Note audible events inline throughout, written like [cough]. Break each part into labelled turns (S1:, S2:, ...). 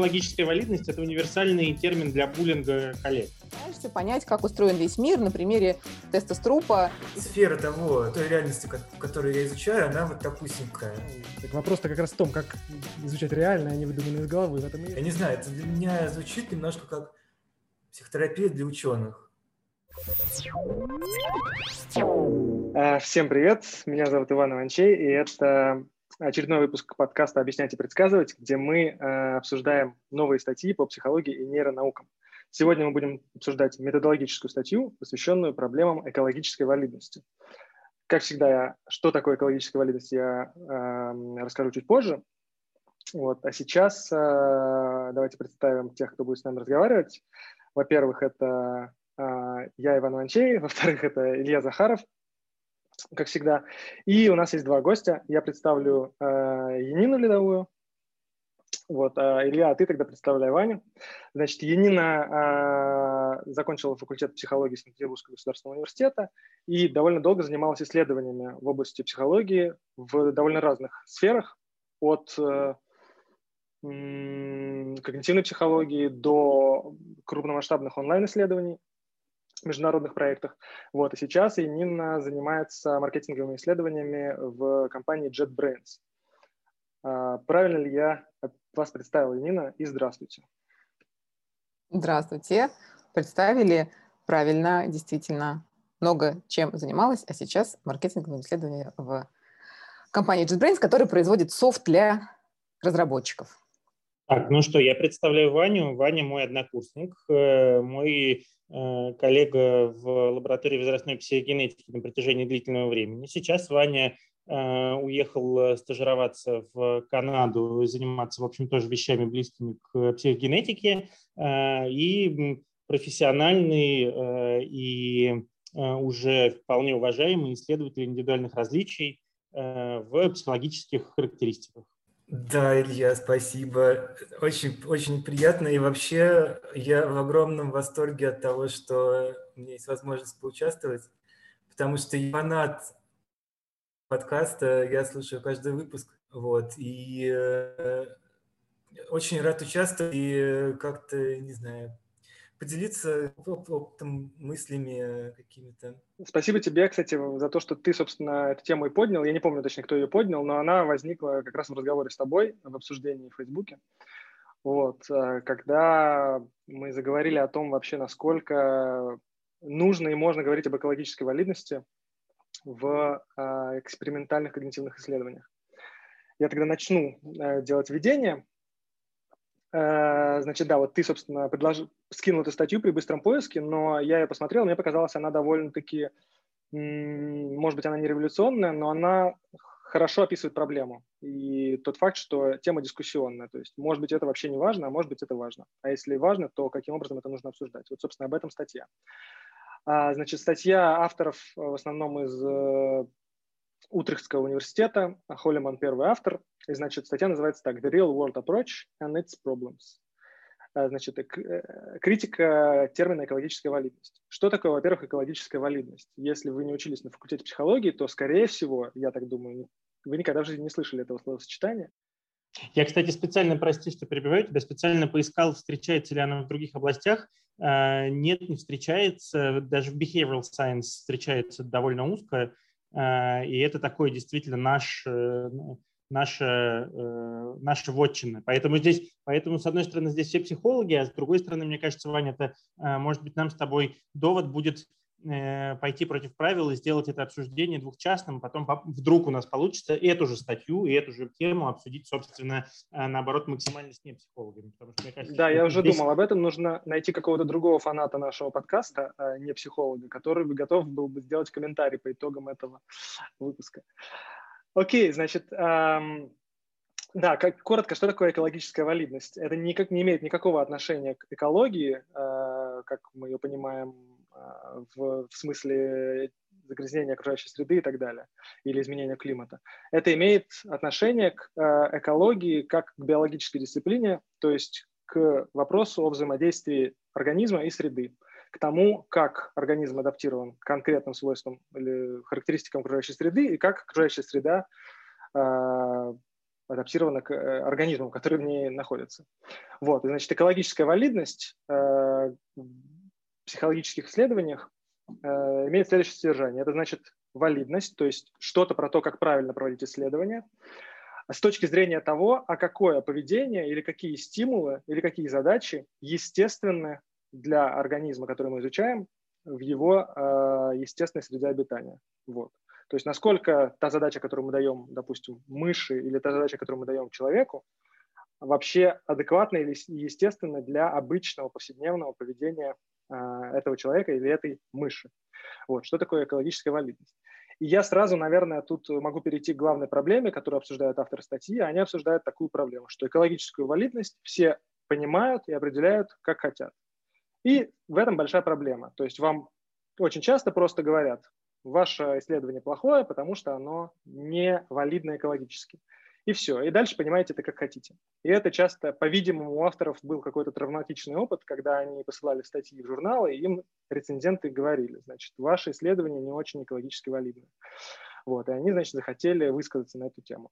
S1: экологическая валидность – это универсальный термин для буллинга коллег.
S2: Пытаешься понять, как устроен весь мир на примере теста Струпа.
S3: Сфера того, той реальности, которую я изучаю, она вот такусенькая.
S4: Так вопрос-то как раз в том, как изучать реальное, а не выдуманное из головы. В этом
S3: и... Я не знаю, это для меня звучит немножко как психотерапия для ученых.
S5: Э, всем привет, меня зовут Иван Иванчей, и это очередной выпуск подкаста «Объяснять и предсказывать», где мы э, обсуждаем новые статьи по психологии и нейронаукам. Сегодня мы будем обсуждать методологическую статью, посвященную проблемам экологической валидности. Как всегда, что такое экологическая валидность, я э, расскажу чуть позже. Вот. А сейчас э, давайте представим тех, кто будет с нами разговаривать. Во-первых, это э, я, Иван Иванчей, во-вторых, это Илья Захаров, как всегда. И у нас есть два гостя. Я представлю э, Янину Ледовую. Вот, э, Илья, а ты тогда представляй Ваню. Значит, Янина э, закончила факультет психологии Санкт-Петербургского государственного университета и довольно долго занималась исследованиями в области психологии в довольно разных сферах, от э, когнитивной психологии до крупномасштабных онлайн-исследований международных проектах. Вот. И сейчас Нина занимается маркетинговыми исследованиями в компании JetBrains. А, правильно ли я вас представила, Нина? И здравствуйте.
S2: Здравствуйте. Представили правильно, действительно, много чем занималась, а сейчас маркетинговые исследования в компании JetBrains, которая производит софт для разработчиков.
S1: Так, ну что, я представляю Ваню. Ваня мой однокурсник, э, мой э, коллега в лаборатории возрастной психогенетики на протяжении длительного времени. Сейчас Ваня э, уехал стажироваться в Канаду заниматься, в общем, тоже вещами близкими к психогенетике. И профессиональный и уже вполне уважаемый исследователь индивидуальных различий в психологических характеристиках.
S3: Да, Илья, спасибо. Очень, очень приятно. И вообще я в огромном восторге от того, что у меня есть возможность поучаствовать, потому что я фанат подкаста, я слушаю каждый выпуск. Вот, и э, очень рад участвовать и как-то, не знаю, поделиться опытом, мыслями какими-то.
S5: Спасибо тебе, кстати, за то, что ты, собственно, эту тему и поднял. Я не помню точно, кто ее поднял, но она возникла как раз в разговоре с тобой в обсуждении в Фейсбуке. Вот, э, когда мы заговорили о том вообще, насколько нужно и можно говорить об экологической валидности в э, экспериментальных когнитивных исследованиях. Я тогда начну э, делать введение, значит, да, вот ты, собственно, предложил, скинул эту статью при быстром поиске, но я ее посмотрел, мне показалось, она довольно-таки, может быть, она не революционная, но она хорошо описывает проблему. И тот факт, что тема дискуссионная, то есть, может быть, это вообще не важно, а может быть, это важно. А если важно, то каким образом это нужно обсуждать? Вот, собственно, об этом статья. А, значит, статья авторов э, в основном из э, Утрехтского университета, Холлиман первый автор. И, значит, статья называется так «The Real World Approach and Its Problems». А, значит, э, критика термина экологическая валидность. Что такое, во-первых, экологическая валидность? Если вы не учились на факультете психологии, то, скорее всего, я так думаю, вы никогда в жизни не слышали этого словосочетания.
S1: Я, кстати, специально, прости, что перебиваю тебя, специально поискал, встречается ли она в других областях. А, нет, не встречается. Даже в behavioral science встречается довольно узко. Э, и это такой действительно наш, э, ну, наша, э, наша вотчина. Поэтому здесь, поэтому, с одной стороны, здесь все психологи, а с другой стороны, мне кажется, Ваня, это, может быть, нам с тобой довод будет пойти против правил и сделать это обсуждение двухчастным, потом вдруг у нас получится эту же статью и эту же тему обсудить, собственно, наоборот, максимально с непсихологами.
S5: Потому что, мне кажется, да, я уже здесь... думал об этом. Нужно найти какого-то другого фаната нашего подкаста, а не психолога, который бы готов был бы сделать комментарий по итогам этого выпуска. Окей, значит, эм, да, как, коротко, что такое экологическая валидность? Это никак не имеет никакого отношения к экологии, э, как мы ее понимаем в, в смысле загрязнения окружающей среды и так далее, или изменения климата. Это имеет отношение к э, экологии как к биологической дисциплине, то есть к вопросу о взаимодействии организма и среды, к тому, как организм адаптирован к конкретным свойствам или характеристикам окружающей среды и как окружающая среда э, адаптирована к э, организмам, которые в ней находятся. Вот, значит, экологическая валидность психологических исследованиях э, имеет следующее содержание. Это значит валидность, то есть что-то про то, как правильно проводить исследования, с точки зрения того, а какое поведение или какие стимулы или какие задачи естественны для организма, который мы изучаем, в его э, естественной среде обитания. Вот. То есть насколько та задача, которую мы даем, допустим, мыши, или та задача, которую мы даем человеку, вообще адекватна или естественна для обычного повседневного поведения этого человека или этой мыши. Вот. Что такое экологическая валидность? И я сразу, наверное, тут могу перейти к главной проблеме, которую обсуждают авторы статьи. Они обсуждают такую проблему, что экологическую валидность все понимают и определяют, как хотят. И в этом большая проблема. То есть вам очень часто просто говорят, ваше исследование плохое, потому что оно не валидно экологически. И все. И дальше понимаете это как хотите. И это часто, по-видимому, у авторов был какой-то травматичный опыт, когда они посылали статьи в журналы, и им рецензенты говорили, значит, ваше исследование не очень экологически валидно. Вот. И они, значит, захотели высказаться на эту тему.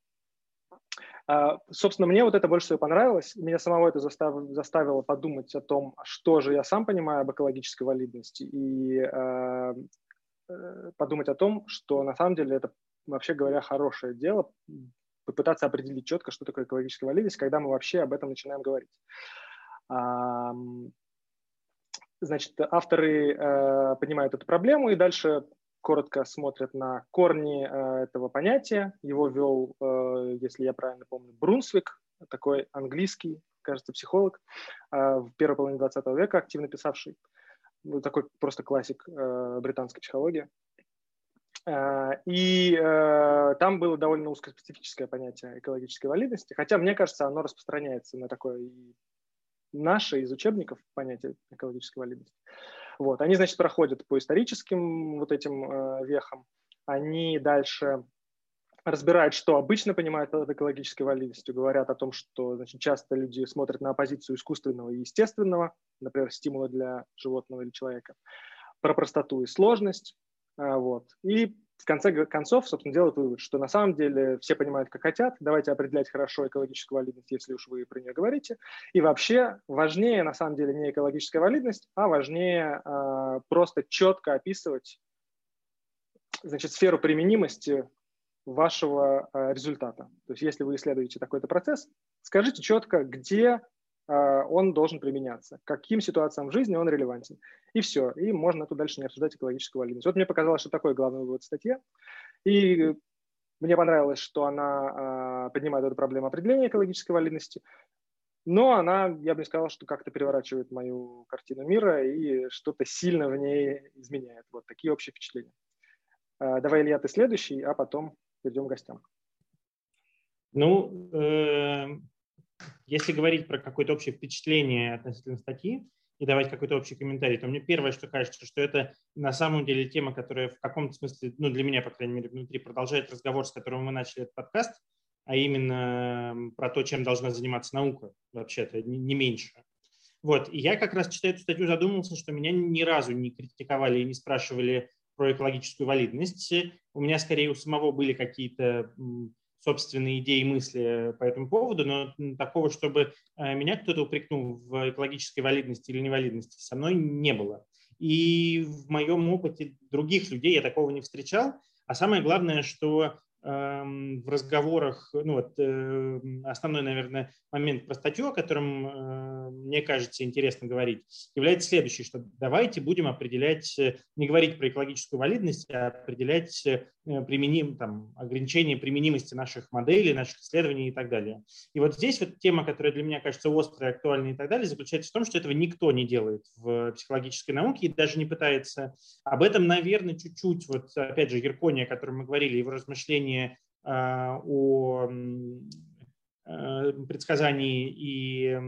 S5: А, собственно, мне вот это больше всего понравилось. Меня самого это заставило, заставило подумать о том, что же я сам понимаю об экологической валидности. И а, Э, подумать о том, что на самом деле это, вообще говоря, хорошее дело, попытаться определить четко, что такое экологическая валидность, когда мы вообще об этом начинаем говорить. Значит, авторы э, понимают эту проблему и дальше коротко смотрят на корни э, этого понятия. Его вел, если я правильно помню, Брунсвик, такой английский, кажется, психолог, в первой половине 20 века активно писавший ну, такой просто классик э, британской психологии. Э, и э, там было довольно узкоспецифическое понятие экологической валидности, хотя, мне кажется, оно распространяется на такое и наше из учебников понятие экологической валидности. Вот. Они, значит, проходят по историческим вот этим э, вехам, они дальше разбирают, что обычно понимают под экологической валидностью, говорят о том, что значит, часто люди смотрят на оппозицию искусственного и естественного, например, стимула для животного или человека, про простоту и сложность. А, вот. И в конце концов, собственно, делают вывод, что на самом деле все понимают, как хотят, давайте определять хорошо экологическую валидность, если уж вы про нее говорите. И вообще важнее, на самом деле, не экологическая валидность, а важнее э, просто четко описывать значит, сферу применимости вашего э, результата. То есть если вы исследуете такой-то процесс, скажите четко, где он должен применяться, каким ситуациям в жизни он релевантен. И все. И можно тут дальше не обсуждать экологическую валидность. Вот мне показалось, что такой главный вывод статьи. И мне понравилось, что она э, поднимает эту проблему определения экологической валидности, но она, я бы не сказал, что как-то переворачивает мою картину мира и что-то сильно в ней изменяет. Вот такие общие впечатления. Давай, Илья, ты следующий, а потом перейдем к гостям.
S1: Ну, э, если говорить про какое-то общее впечатление относительно статьи и давать какой-то общий комментарий, то мне первое, что кажется, что это на самом деле тема, которая в каком-то смысле, ну, для меня, по крайней мере, внутри продолжает разговор, с которым мы начали этот подкаст, а именно про то, чем должна заниматься наука, вообще-то, не, меньше. Вот, и я как раз, читая эту статью, задумался, что меня ни разу не критиковали и не спрашивали, про экологическую валидность. У меня скорее у самого были какие-то собственные идеи и мысли по этому поводу, но такого, чтобы э, меня кто-то упрекнул в экологической валидности или невалидности, со мной не было. И в моем опыте других людей я такого не встречал. А самое главное, что Эм, в разговорах, ну вот э, основной, наверное, момент про статью, о котором э, мне кажется интересно говорить, является следующий, что давайте будем определять, э, не говорить про экологическую валидность, а определять применим, там, ограничение применимости наших моделей, наших исследований и так далее. И вот здесь вот тема, которая для меня кажется острой, актуальной и так далее, заключается в том, что этого никто не делает в психологической науке и даже не пытается. Об этом, наверное, чуть-чуть, вот опять же, Еркония, о котором мы говорили, его размышления а, о э, предсказании и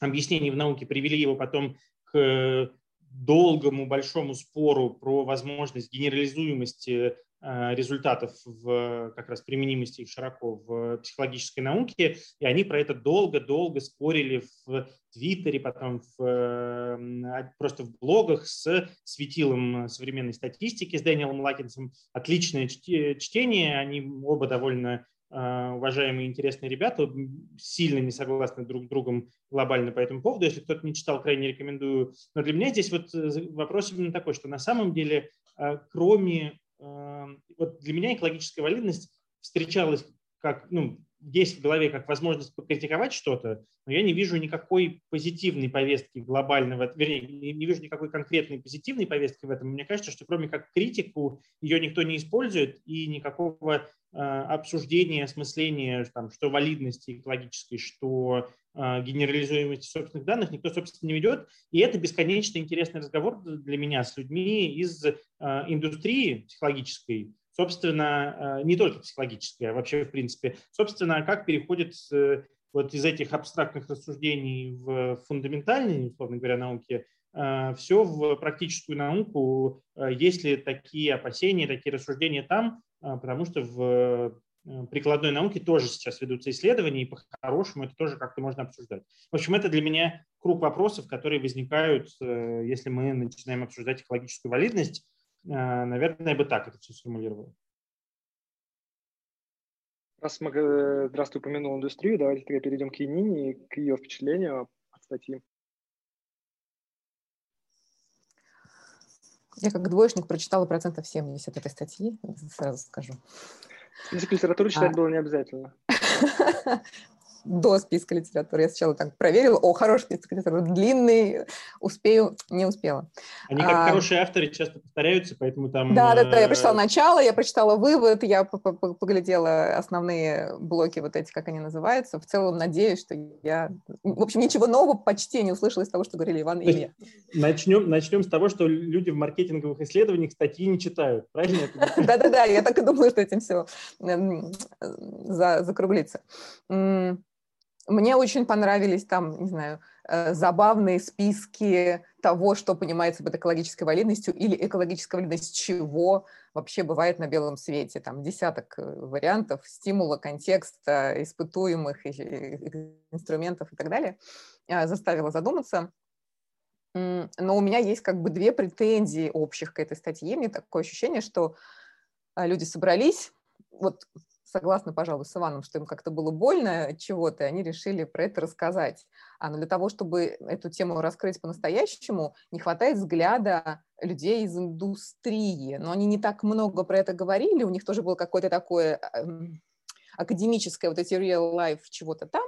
S1: объяснении в науке привели его потом к долгому большому спору про возможность генерализуемости Э, результатов в как раз применимости их широко в психологической науке, и они про это долго-долго спорили в Твиттере, потом в, а, просто в блогах с светилом современной статистики, с Дэниелом Лакинсом. Отличное чтение, они оба довольно уважаемые интересные ребята, сильно не согласны друг с другом глобально по этому поводу. Если кто-то не читал, крайне рекомендую. Но для меня здесь вот вопрос именно такой, что на самом деле, кроме... Вот для меня экологическая валидность встречалась как, ну, есть в голове как возможность покритиковать что-то, но я не вижу никакой позитивной повестки глобального, вернее, не, вижу никакой конкретной позитивной повестки в этом. Мне кажется, что кроме как критику ее никто не использует, и никакого э, обсуждения, осмысления, там, что валидности экологической, что э, генерализуемости собственных данных никто, собственно, не ведет. И это бесконечно интересный разговор для меня с людьми из э, индустрии психологической, собственно, э, не только психологическое, а вообще, в принципе, собственно, как переходит э, вот из этих абстрактных рассуждений в фундаментальные, условно говоря, науки, э, все в практическую науку, есть ли такие опасения, такие рассуждения там, потому что в прикладной науке тоже сейчас ведутся исследования, и по-хорошему это тоже как-то можно обсуждать. В общем, это для меня круг вопросов, которые возникают, если мы начинаем обсуждать экологическую валидность, наверное, я бы так это все сформулировал.
S5: Раз мы, э, здравствуй, упомянул индустрию, давайте тогда перейдем к Янине и к ее впечатлению от статьи.
S2: Я как двоечник прочитала процентов 70 этой статьи, сразу скажу.
S5: Список литературы читать а... было не обязательно. [laughs]
S2: до списка литературы. Я сначала так проверила, о, хороший список литературы, длинный, успею, не успела.
S1: Они как а, хорошие авторы часто повторяются, поэтому там...
S2: Да, да, да, я прочитала начало, я прочитала вывод, я поглядела основные блоки вот эти, как они называются. В целом надеюсь, что я... В общем, ничего нового почти не услышала из того, что говорили Иван и Илья.
S1: Начнем, начнем с того, что люди в маркетинговых исследованиях статьи не читают, правильно? [laughs]
S2: Да-да-да, я так и думаю, что этим все закруглится. Мне очень понравились там, не знаю, э, забавные списки того, что понимается под экологической валидностью или экологическая валидность чего вообще бывает на белом свете. Там десяток э, вариантов стимула, контекста, испытуемых инструментов и так далее. Э, заставила задуматься. Но у меня есть как бы две претензии общих к этой статье. Мне такое ощущение, что люди собрались, вот согласна, пожалуй, с Иваном, что им как-то было больно чего-то, и они решили про это рассказать. А но для того, чтобы эту тему раскрыть по-настоящему, не хватает взгляда людей из индустрии. Но они не так много про это говорили, у них тоже было какое-то такое эм, академическое, вот эти real life чего-то там,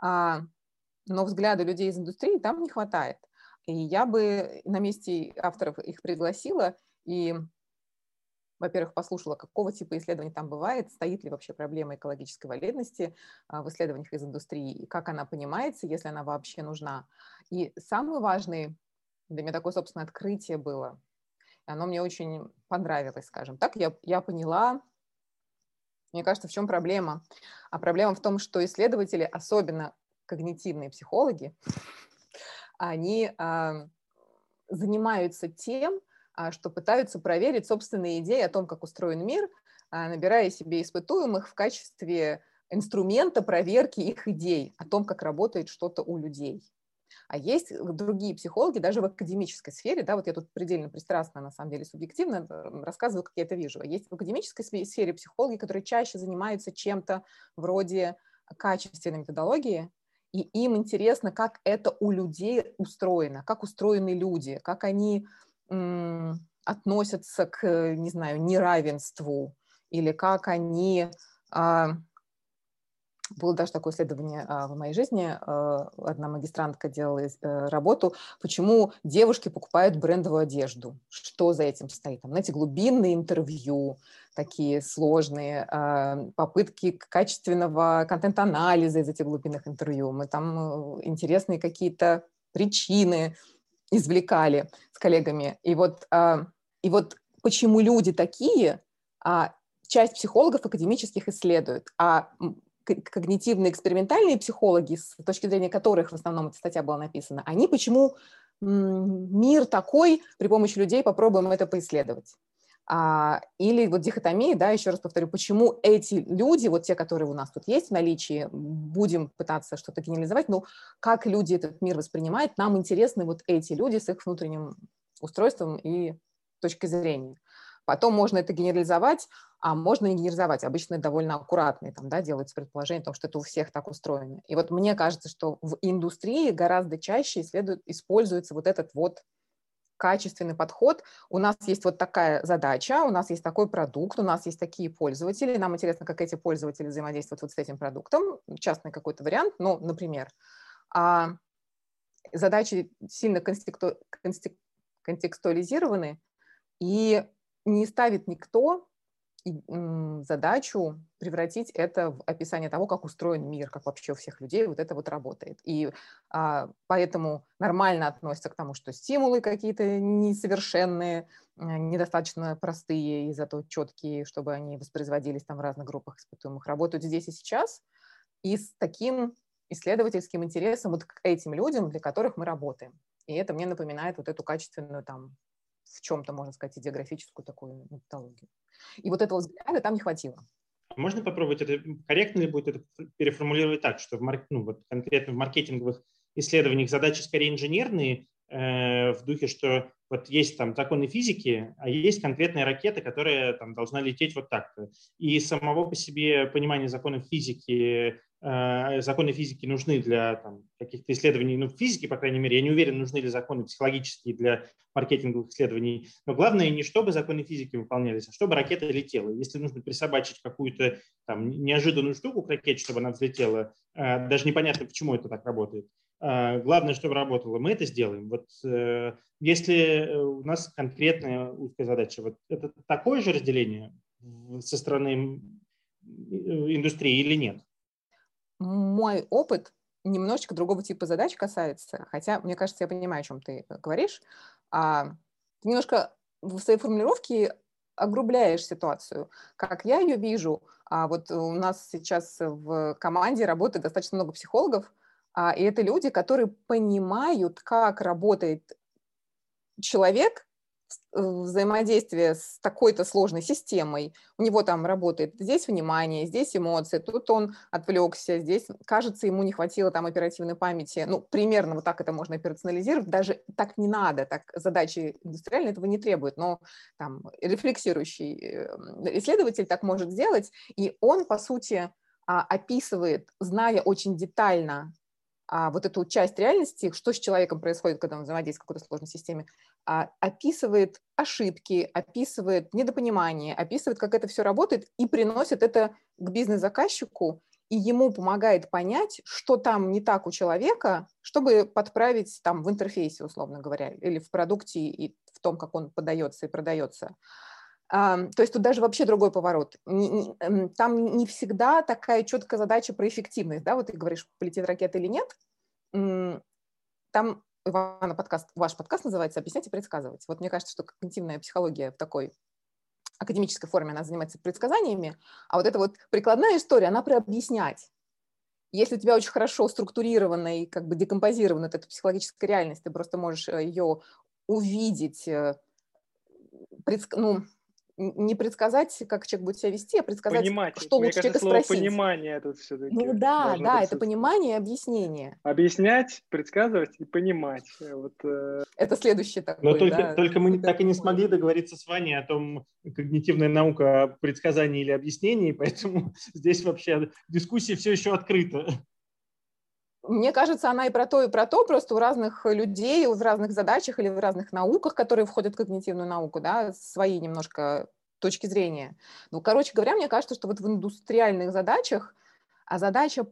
S2: а, но взгляда людей из индустрии там не хватает. И я бы на месте авторов их пригласила и во-первых, послушала, какого типа исследований там бывает, стоит ли вообще проблема экологической валидности а, в исследованиях из индустрии, и как она понимается, если она вообще нужна. И самый важный, для меня такое, собственно, открытие было, и оно мне очень понравилось, скажем так, я, я поняла, мне кажется, в чем проблема. А проблема в том, что исследователи, особенно когнитивные психологи, они э, занимаются тем, что пытаются проверить собственные идеи о том, как устроен мир, а, набирая себе испытуемых в качестве инструмента проверки их идей о том, как работает что-то у людей. А есть другие психологи, даже в академической сфере, да, вот я тут предельно пристрастно, на самом деле, субъективно рассказываю, как я это вижу. А есть в академической сфере психологи, которые чаще занимаются чем-то вроде качественной методологии, и им интересно, как это у людей устроено, как устроены люди, как они относятся к, не знаю, неравенству, или как они... А, было даже такое исследование а, в моей жизни. А, одна магистрантка делала э, работу, почему девушки покупают брендовую одежду. Что за этим стоит? Там, знаете, глубинные интервью, такие сложные, попытки качественного контент-анализа из этих глубинных интервью. Мы там э, интересные какие-то причины извлекали с коллегами. И вот, а, и вот почему люди такие, а часть психологов академических исследуют, а когнитивные экспериментальные психологи, с точки зрения которых в основном эта статья была написана, они почему мир такой, при помощи людей попробуем это поисследовать. А, или вот дихотомия, да, еще раз повторю, почему эти люди, вот те, которые у нас тут есть в наличии, будем пытаться что-то генерализовать, но как люди этот мир воспринимают, нам интересны вот эти люди с их внутренним устройством и точкой зрения. Потом можно это генерализовать, а можно не генерализовать. Обычно довольно аккуратные там, да, делаются предположения о том, что это у всех так устроено. И вот мне кажется, что в индустрии гораздо чаще исследует, используется вот этот вот качественный подход. У нас есть вот такая задача, у нас есть такой продукт, у нас есть такие пользователи. Нам интересно, как эти пользователи взаимодействуют вот с этим продуктом. Частный какой-то вариант, ну, например. А задачи сильно констекту... контекстуализированы, и не ставит никто задачу превратить это в описание того, как устроен мир, как вообще у всех людей вот это вот работает. И а, поэтому нормально относятся к тому, что стимулы какие-то несовершенные, а, недостаточно простые и зато четкие, чтобы они воспроизводились там в разных группах испытуемых, работают здесь и сейчас. И с таким исследовательским интересом вот к этим людям, для которых мы работаем. И это мне напоминает вот эту качественную там в чем-то, можно сказать, идеографическую такую методологию. И вот этого взгляда там не хватило.
S1: Можно попробовать это, корректно ли будет это переформулировать так, что в, марк, ну, вот конкретно в маркетинговых исследованиях задачи скорее инженерные, э, в духе, что вот есть там законы физики, а есть конкретная ракета, которая там должна лететь вот так-то. И самого по себе понимания законов физики законы физики нужны для каких-то исследований, ну, физики, по крайней мере, я не уверен, нужны ли законы психологические для маркетинговых исследований, но главное не чтобы законы физики выполнялись, а чтобы ракета летела. Если нужно присобачить какую-то там неожиданную штуку к ракете, чтобы она взлетела, э, даже непонятно, почему это так работает, э, главное, чтобы работало, мы это сделаем. Вот если у нас конкретная узкая задача, вот это такое же разделение со стороны индустрии или нет?
S2: Мой опыт немножечко другого типа задач касается, хотя, мне кажется, я понимаю, о чем ты говоришь. А, ты немножко в своей формулировке огрубляешь ситуацию. Как я ее вижу, а вот у нас сейчас в команде работает достаточно много психологов, а, и это люди, которые понимают, как работает человек взаимодействие с такой-то сложной системой, у него там работает здесь внимание, здесь эмоции, тут он отвлекся, здесь, кажется, ему не хватило там оперативной памяти. Ну, примерно вот так это можно персонализировать, даже так не надо, так задачи индустриальные этого не требуют, но там рефлексирующий э, исследователь так может сделать, и он, по сути, а, описывает, зная очень детально а, вот эту часть реальности, что с человеком происходит, когда он взаимодействует в какой-то сложной системе, описывает ошибки, описывает недопонимание, описывает, как это все работает, и приносит это к бизнес-заказчику, и ему помогает понять, что там не так у человека, чтобы подправить там в интерфейсе, условно говоря, или в продукте и в том, как он подается и продается. То есть тут даже вообще другой поворот. Там не всегда такая четкая задача про эффективность. Да? Вот ты говоришь, полетит ракета или нет. Там Ивана подкаст, ваш подкаст называется «Объяснять и предсказывать». Вот мне кажется, что когнитивная психология в такой академической форме, она занимается предсказаниями, а вот эта вот прикладная история, она про объяснять. Если у тебя очень хорошо структурирована и как бы декомпозирована эта психологическая реальность, ты просто можешь э, ее увидеть, э, предск... ну, не предсказать, как человек будет себя вести, а предсказать,
S5: Понимать.
S2: что
S5: Мне
S2: лучше
S5: кажется,
S2: человека
S5: слово
S2: спросить.
S5: понимание тут все-таки.
S2: Ну да, да, это понимание и объяснение.
S5: Объяснять, предсказывать и понимать. Вот, э...
S2: Это следующий такой,
S1: Но только,
S2: да,
S1: только мы так и не смогли договориться с Ваней о том, когнитивная наука о предсказании или объяснении, [laughs] поэтому здесь вообще дискуссия все еще открыта.
S2: Мне кажется, она и про то, и про то, просто у разных людей, в разных задачах или в разных науках, которые входят в когнитивную науку, да, свои немножко точки зрения. Ну, короче говоря, мне кажется, что вот в индустриальных задачах а задача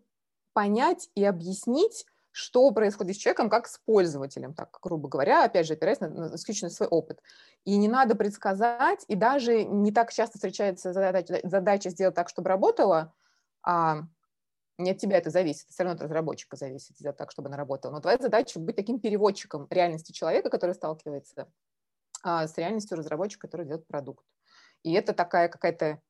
S2: понять и объяснить, что происходит с человеком как с пользователем, так грубо говоря, опять же, опираясь на, на исключительно свой опыт. И не надо предсказать, и даже не так часто встречается задача, задача сделать так, чтобы работало, а не от тебя это зависит, все равно от разработчика зависит сделать так, чтобы она работала. Но твоя задача быть таким переводчиком реальности человека, который сталкивается а, с реальностью разработчика, который делает продукт. И это такая какая-то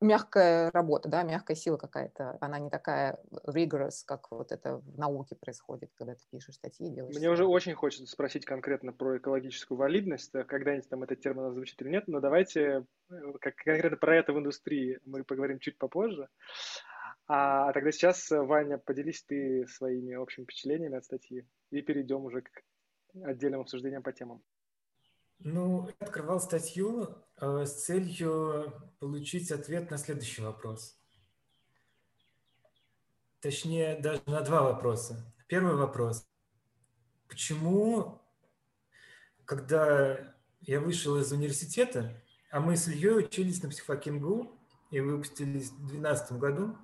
S2: мягкая работа, да, мягкая сила какая-то. Она не такая rigorous, как вот это в науке происходит, когда ты пишешь статьи, делаешь.
S5: Мне уже очень хочется спросить конкретно про экологическую валидность, э, когда-нибудь там этот термин звучит или нет, но давайте э, как, конкретно про это в индустрии мы поговорим чуть попозже. А, а тогда сейчас, э, Ваня, поделись ты своими общими впечатлениями от статьи и перейдем уже к отдельным обсуждениям по темам.
S3: Ну, я открывал статью э, с целью получить ответ на следующий вопрос. Точнее, даже на два вопроса. Первый вопрос. Почему, когда я вышел из университета, а мы с Ильей учились на психфаке и выпустились в 2012 году,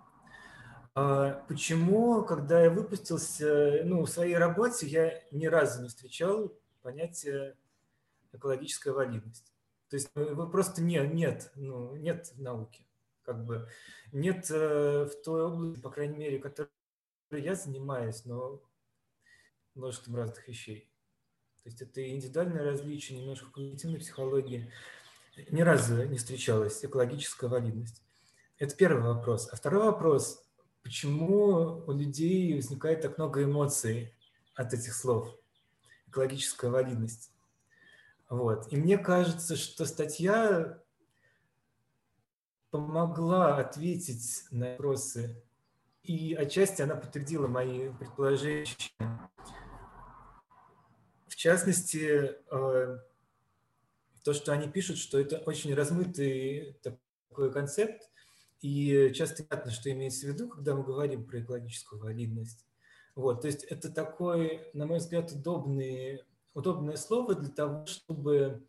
S3: почему, когда я выпустился, ну, в своей работе я ни разу не встречал понятие экологическая валидность. То есть ну, вы просто не, нет, ну, нет науки, как бы нет э, в той области, по крайней мере, которой я занимаюсь, но множеством разных вещей. То есть это индивидуальное различие, немножко когнитивной психологии. Ни разу не встречалась экологическая валидность. Это первый вопрос. А второй вопрос, почему у людей возникает так много эмоций от этих слов? Экологическая валидность. Вот. И мне кажется, что статья помогла ответить на вопросы, и отчасти она подтвердила мои предположения. В частности, э, то, что они пишут, что это очень размытый такой концепт, и часто понятно, что имеется в виду, когда мы говорим про экологическую валидность. Вот, то есть это такой, на мой взгляд, удобный удобное слово для того, чтобы,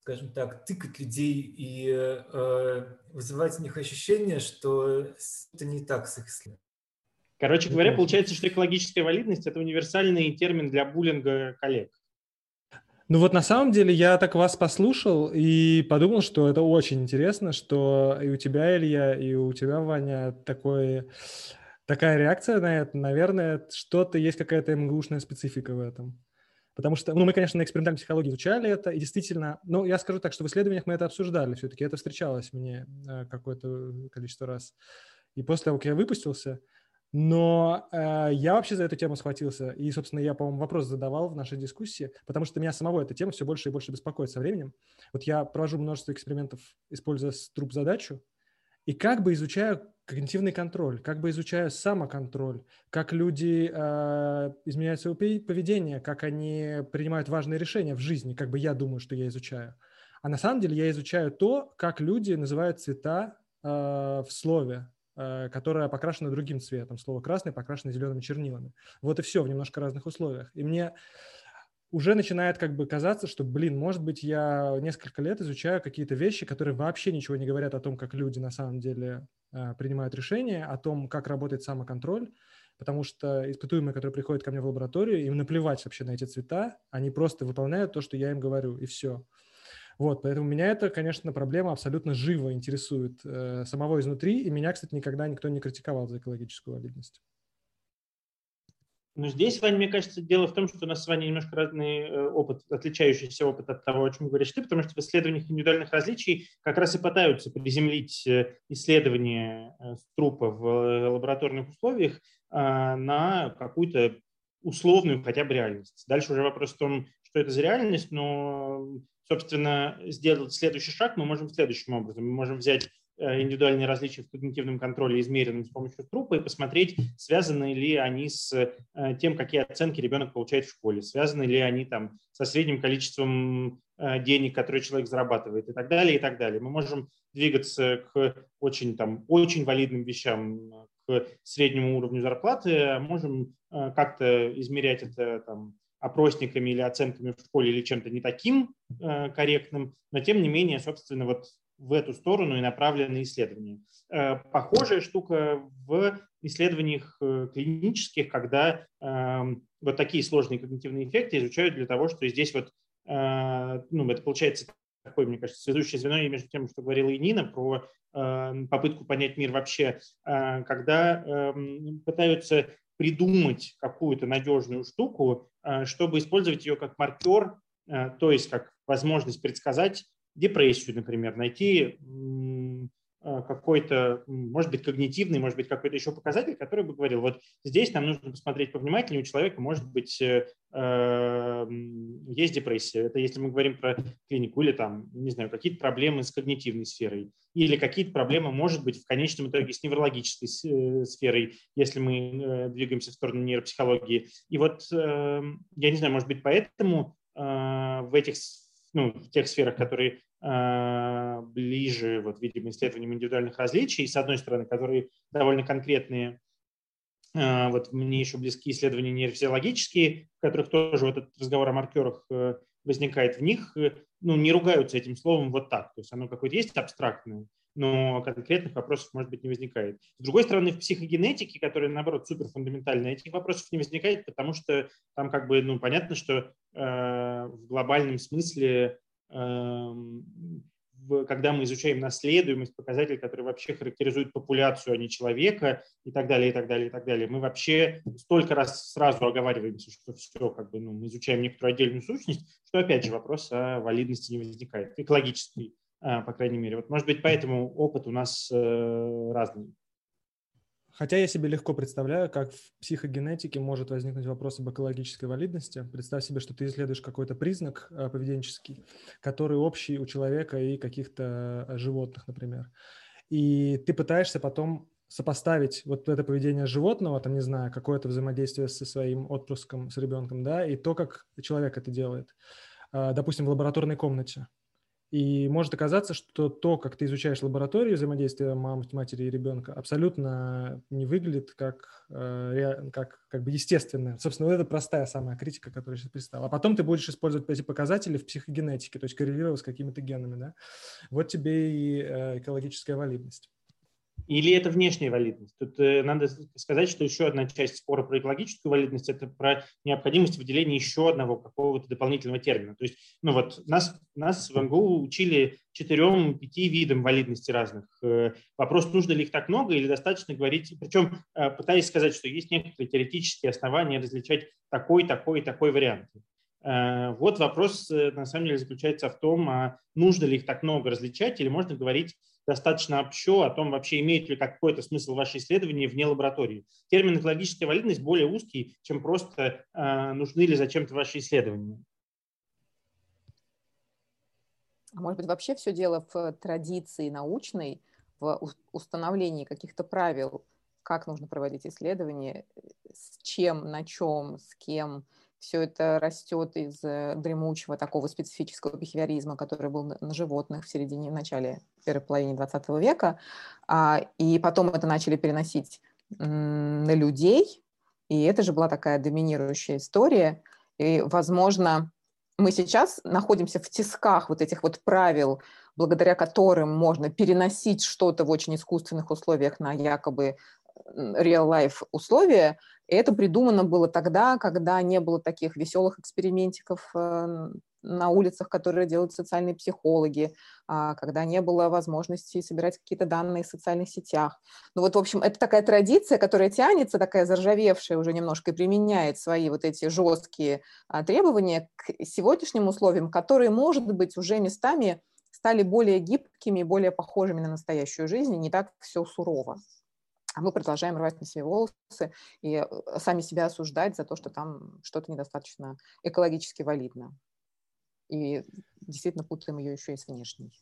S3: скажем так, тыкать людей и э, вызывать в них ощущение, что это не так с их исследованием.
S1: Короче говоря, получается, что экологическая валидность – это универсальный термин для буллинга коллег.
S4: Ну вот на самом деле я так вас послушал и подумал, что это очень интересно, что и у тебя, Илья, и у тебя, Ваня, такой, такая реакция на это. Наверное, что-то есть какая-то МГУшная специфика в этом. Потому что, ну, мы, конечно, на экспериментальной психологии изучали это, и действительно, ну, я скажу так, что в исследованиях мы это обсуждали все-таки, это встречалось мне э, какое-то количество раз. И после того, как я выпустился, но э, я вообще за эту тему схватился, и, собственно, я, по-моему, вопрос задавал в нашей дискуссии, потому что меня самого эта тема все больше и больше беспокоит со временем. Вот я провожу множество экспериментов, используя труп задачу, и как бы изучаю когнитивный контроль, как бы изучаю самоконтроль, как люди э, изменяют свое поведение, как они принимают важные решения в жизни, как бы я думаю, что я изучаю. А на самом деле я изучаю то, как люди называют цвета э, в слове, э, которое покрашено другим цветом. Слово красный покрашено зелеными чернилами. Вот и все в немножко разных условиях. И мне уже начинает как бы казаться, что, блин, может быть, я несколько лет изучаю какие-то вещи, которые вообще ничего не говорят о том, как люди на самом деле э, принимают решения, о том, как работает самоконтроль, потому что испытуемые, которые приходят ко мне в лабораторию, им наплевать вообще на эти цвета, они просто выполняют то, что я им говорю, и все. Вот, поэтому меня это, конечно, проблема абсолютно живо интересует э, самого изнутри, и меня, кстати, никогда никто не критиковал за экологическую валидность.
S1: Но здесь, Ваня, мне кажется, дело в том, что у нас с вами немножко разный э, опыт, отличающийся опыт от того, о чем говоришь ты, потому что в исследованиях индивидуальных различий как раз и пытаются приземлить э, исследование э, трупа в лабораторных условиях на какую-то условную хотя бы реальность. Дальше уже вопрос в том, что это за реальность, но, собственно, сделать следующий шаг мы можем следующим образом. Мы можем взять Э, индивидуальные различия в когнитивном контроле, измеренным с помощью трупа, и посмотреть, связаны ли они с э, тем, какие оценки ребенок получает в школе, связаны ли они там со средним количеством э, денег, которые человек зарабатывает и так далее, и так далее. Мы можем двигаться к очень, там, очень валидным вещам, к среднему уровню зарплаты, а можем как-то измерять это там, опросниками или оценками в школе или чем-то не таким корректным, но тем не менее, собственно, вот в эту сторону и направлены исследования. Э, похожая штука в исследованиях э, клинических, когда эм, вот такие сложные когнитивные эффекты изучают для того, что здесь вот, э, ну, это получается такое, мне кажется, связующее звено между тем, что говорила и Нина про попытку понять мир вообще, когда эм, пытаются придумать какую-то надежную штуку, чтобы использовать ее как маркер, то есть как возможность предсказать депрессию, например, найти какой-то, может быть, когнитивный, может быть, какой-то еще показатель, который бы говорил, вот здесь нам нужно посмотреть повнимательнее, у человека может быть э, есть депрессия. Это если мы говорим про клинику или там, не знаю, какие-то проблемы с когнитивной сферой или какие-то проблемы, может быть, в конечном итоге с неврологической э, сферой, если мы э, двигаемся в сторону нейропсихологии. И вот, я не знаю, может быть, поэтому в этих ну, в тех сферах, которые ближе, вот, видимо, исследованиям индивидуальных различий, с одной стороны, которые довольно конкретные, вот мне еще близки исследования нейрофизиологические, в которых тоже вот этот разговор о маркерах возникает в них, ну, не ругаются этим словом вот так. То есть оно какое-то есть абстрактное, но конкретных вопросов, может быть, не возникает. С другой стороны, в психогенетике, которая, наоборот, супер фундаментальная, этих вопросов не возникает, потому что там как бы, ну, понятно, что э, в глобальном смысле э, когда мы изучаем наследуемость, показатель, который вообще характеризует популяцию, а не человека, и так далее, и так далее, и так далее, мы вообще столько раз сразу оговариваемся, что все, как бы, ну, мы изучаем некоторую отдельную сущность, что, опять же, вопрос о валидности не возникает, экологический, а, по крайней мере. Вот, может быть, поэтому опыт у нас э, разный.
S4: Хотя я себе легко представляю, как в психогенетике может возникнуть вопрос об экологической валидности. Представь себе, что ты исследуешь какой-то признак э, поведенческий, который общий у человека и каких-то э, животных, например. И ты пытаешься потом сопоставить вот это поведение животного, там, не знаю, какое-то взаимодействие со своим отпрыском, с ребенком, да, и то, как человек это делает. Допустим, в лабораторной комнате и может оказаться, что то, как ты изучаешь лабораторию взаимодействия мамы, матери и ребенка, абсолютно не выглядит как, э, как, как бы естественно. Собственно, вот это простая самая критика, которая сейчас представила. А потом ты будешь использовать эти показатели в психогенетике, то есть коррелировать с какими-то генами. Да? Вот тебе и э, экологическая валидность.
S1: Или это внешняя валидность? Тут э, надо сказать, что еще одна часть спора про экологическую валидность – это про необходимость выделения еще одного какого-то дополнительного термина. То есть, ну вот нас, нас в МГУ учили четырем-пяти видам валидности разных. Э, вопрос, нужно ли их так много или достаточно говорить, причем э, пытаясь сказать, что есть некоторые теоретические основания различать такой, такой, такой вариант. Вот вопрос на самом деле заключается в том, а нужно ли их так много различать или можно говорить достаточно общо о том, вообще имеет ли какой-то смысл ваше исследование вне лаборатории. Термин экологическая валидность более узкий, чем просто э, нужны ли зачем-то ваши исследования.
S2: А может быть, вообще все дело в традиции научной, в установлении каких-то правил, как нужно проводить исследования, с чем, на чем, с кем – все это растет из э, дремучего такого специфического бихевиоризма, который был на животных в середине, в начале первой половины 20 века. А, и потом это начали переносить на людей. И это же была такая доминирующая история. И, возможно, мы сейчас находимся в тисках вот этих вот правил, благодаря которым можно переносить что-то в очень искусственных условиях на якобы real-life условия, и это придумано было тогда, когда не было таких веселых экспериментиков э, на улицах, которые делают социальные психологи, а, когда не было возможности собирать какие-то данные в социальных сетях. Ну вот, в общем, это такая традиция, которая тянется, такая заржавевшая уже немножко и применяет свои вот эти жесткие а, требования к сегодняшним условиям, которые, может быть, уже местами стали более гибкими, более похожими на настоящую жизнь, и не так все сурово а мы продолжаем рвать на себе волосы и э, сами себя осуждать за то, что там что-то недостаточно экологически валидно. И действительно путаем ее еще и с внешней.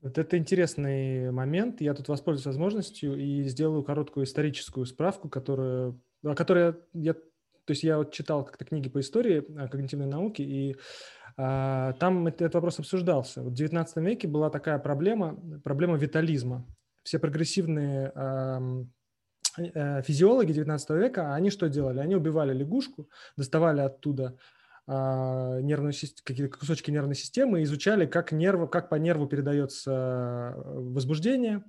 S4: Вот это интересный момент. Я тут воспользуюсь возможностью и сделаю короткую историческую справку, которая, о которой я, то есть я вот читал как-то книги по истории когнитивной науки, и а, там этот вопрос обсуждался. В XIX веке была такая проблема, проблема витализма все прогрессивные э, физиологи 19 века, они что делали? Они убивали лягушку, доставали оттуда а, нервную, какие-то кусочки нервной системы изучали, как, нерву, как по нерву передается возбуждение,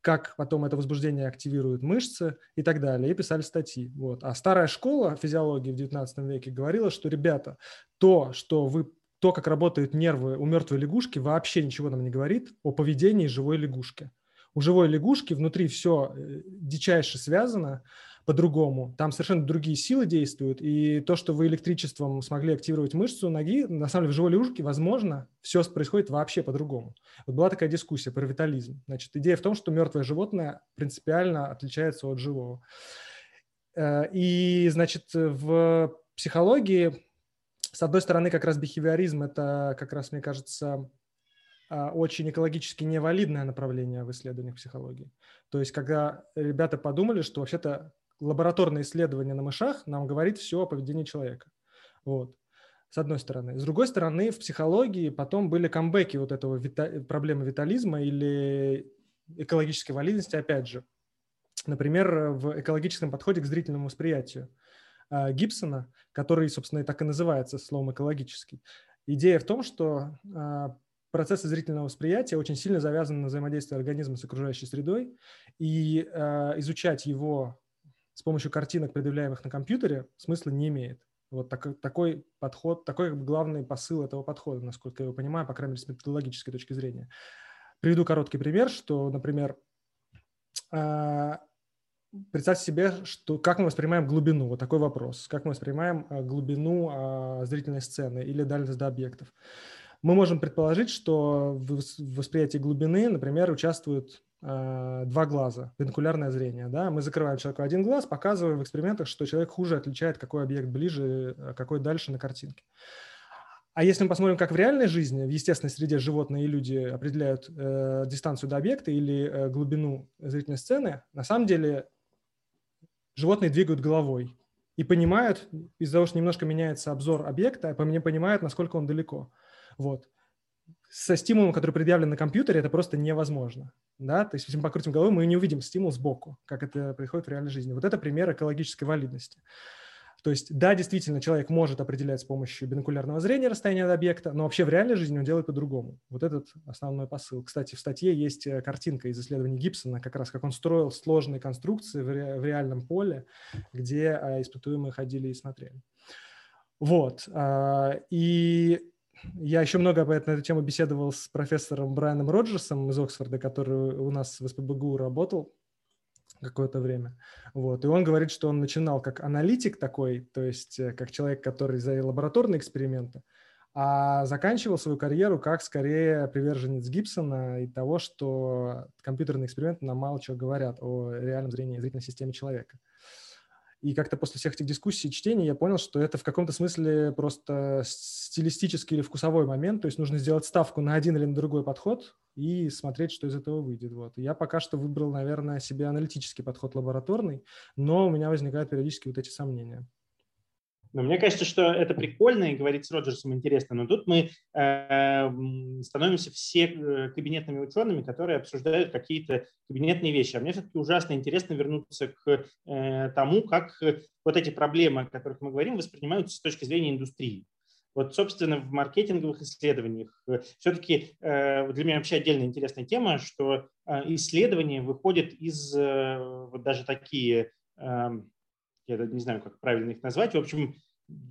S4: как потом это возбуждение активирует мышцы и так далее, и писали статьи. Вот. А старая школа физиологии в 19 веке говорила, что, ребята, то, что вы то, как работают нервы у мертвой лягушки, вообще ничего нам не говорит о поведении живой лягушки у живой лягушки внутри все э, дичайше связано по-другому. Там совершенно другие силы действуют. И то, что вы электричеством смогли активировать мышцу ноги, на самом деле в живой лягушке, возможно, все происходит вообще по-другому. Вот была такая дискуссия про витализм. Значит, идея в том, что мертвое животное принципиально отличается от живого. Э, и, значит, в психологии, с одной стороны, как раз бихевиоризм – это, как раз, мне кажется, очень экологически невалидное направление в исследованиях психологии. То есть, когда ребята подумали, что вообще-то лабораторное исследование на мышах нам говорит все о поведении человека. Вот. с одной стороны. С другой стороны, в психологии потом были камбэки вот этого вита- проблемы витализма или экологической валидности, опять же. Например, в экологическом подходе к зрительному восприятию а, Гибсона, который, собственно, и так и называется словом экологический. Идея в том, что а, процессы зрительного восприятия очень сильно завязаны на взаимодействие организма с окружающей средой, и э, изучать его с помощью картинок, предъявляемых на компьютере, смысла не имеет. Вот так, такой подход, такой как бы главный посыл этого подхода, насколько я его понимаю, по крайней мере, с методологической точки зрения. Приведу короткий пример, что, например, э, представьте себе, что, как мы воспринимаем глубину, вот такой вопрос, как мы воспринимаем э, глубину э, зрительной сцены или дальность до объектов мы можем предположить, что в восприятии глубины, например, участвуют э, два глаза, бинокулярное зрение. Да? Мы закрываем человеку один глаз, показываем в экспериментах, что человек хуже отличает, какой объект ближе, а какой дальше на картинке. А если мы посмотрим, как в реальной жизни, в естественной среде животные и люди определяют э, дистанцию до объекта или э, глубину зрительной сцены, на самом деле животные двигают головой и понимают, из-за того, что немножко меняется обзор объекта, понимают, насколько он далеко. Вот. Со стимулом, который предъявлен на компьютере, это просто невозможно. Да? То есть, если мы покрутим головой, мы не увидим стимул сбоку, как это происходит в реальной жизни. Вот это пример экологической валидности. То есть, да, действительно, человек может определять с помощью бинокулярного зрения расстояние до объекта, но вообще в реальной жизни он делает по-другому. Вот этот основной посыл. Кстати, в статье есть э, картинка из исследований Гибсона, как раз как он строил сложные конструкции в, ре- в реальном поле, где а, испытуемые ходили и смотрели. Вот. А, и я еще много на эту тему беседовал с профессором Брайаном Роджерсом из Оксфорда, который у нас в СПБГУ работал какое-то время. Вот. И он говорит, что он начинал как аналитик такой, то есть э, как человек, который за лабораторные эксперименты, а заканчивал свою карьеру как скорее приверженец Гибсона и того, что компьютерные эксперименты нам мало чего говорят о реальном зрении, зрительной системе человека. И как-то после всех этих дискуссий и чтений я понял, что это в каком-то смысле просто стилистический или вкусовой момент. То есть нужно сделать ставку на один или на другой подход и смотреть, что из этого выйдет. Вот. я пока что выбрал, наверное, себе аналитический подход лабораторный, но у меня возникают периодически вот эти сомнения.
S1: Но мне кажется, что это прикольно и говорить с Роджерсом интересно. Но тут мы э, становимся все э, кабинетными учеными, которые обсуждают какие-то кабинетные вещи. А мне все-таки ужасно интересно вернуться к э, тому, как вот эти проблемы, о которых мы говорим, воспринимаются с точки зрения индустрии. Вот, собственно, в маркетинговых исследованиях э, все-таки э, для меня вообще отдельно интересная тема, что э, исследования выходят из вот даже такие эм, я не знаю, как правильно их назвать, в общем,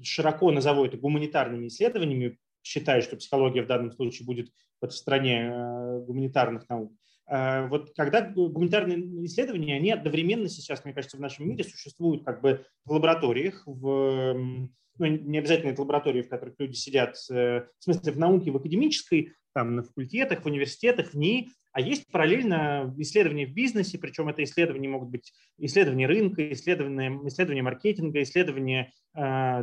S1: широко назову это гуманитарными исследованиями, считаю, что психология в данном случае будет вот в стране э, гуманитарных наук. Э, вот когда гуманитарные исследования, они одновременно сейчас, мне кажется, в нашем мире существуют как бы в лабораториях, в, ну, не обязательно это лаборатории, в которых люди сидят, э, в смысле в науке, в академической, там на факультетах, в университетах, в ней, а есть параллельно исследования в бизнесе, причем это исследования могут быть исследования рынка, исследования, исследования маркетинга, исследования э,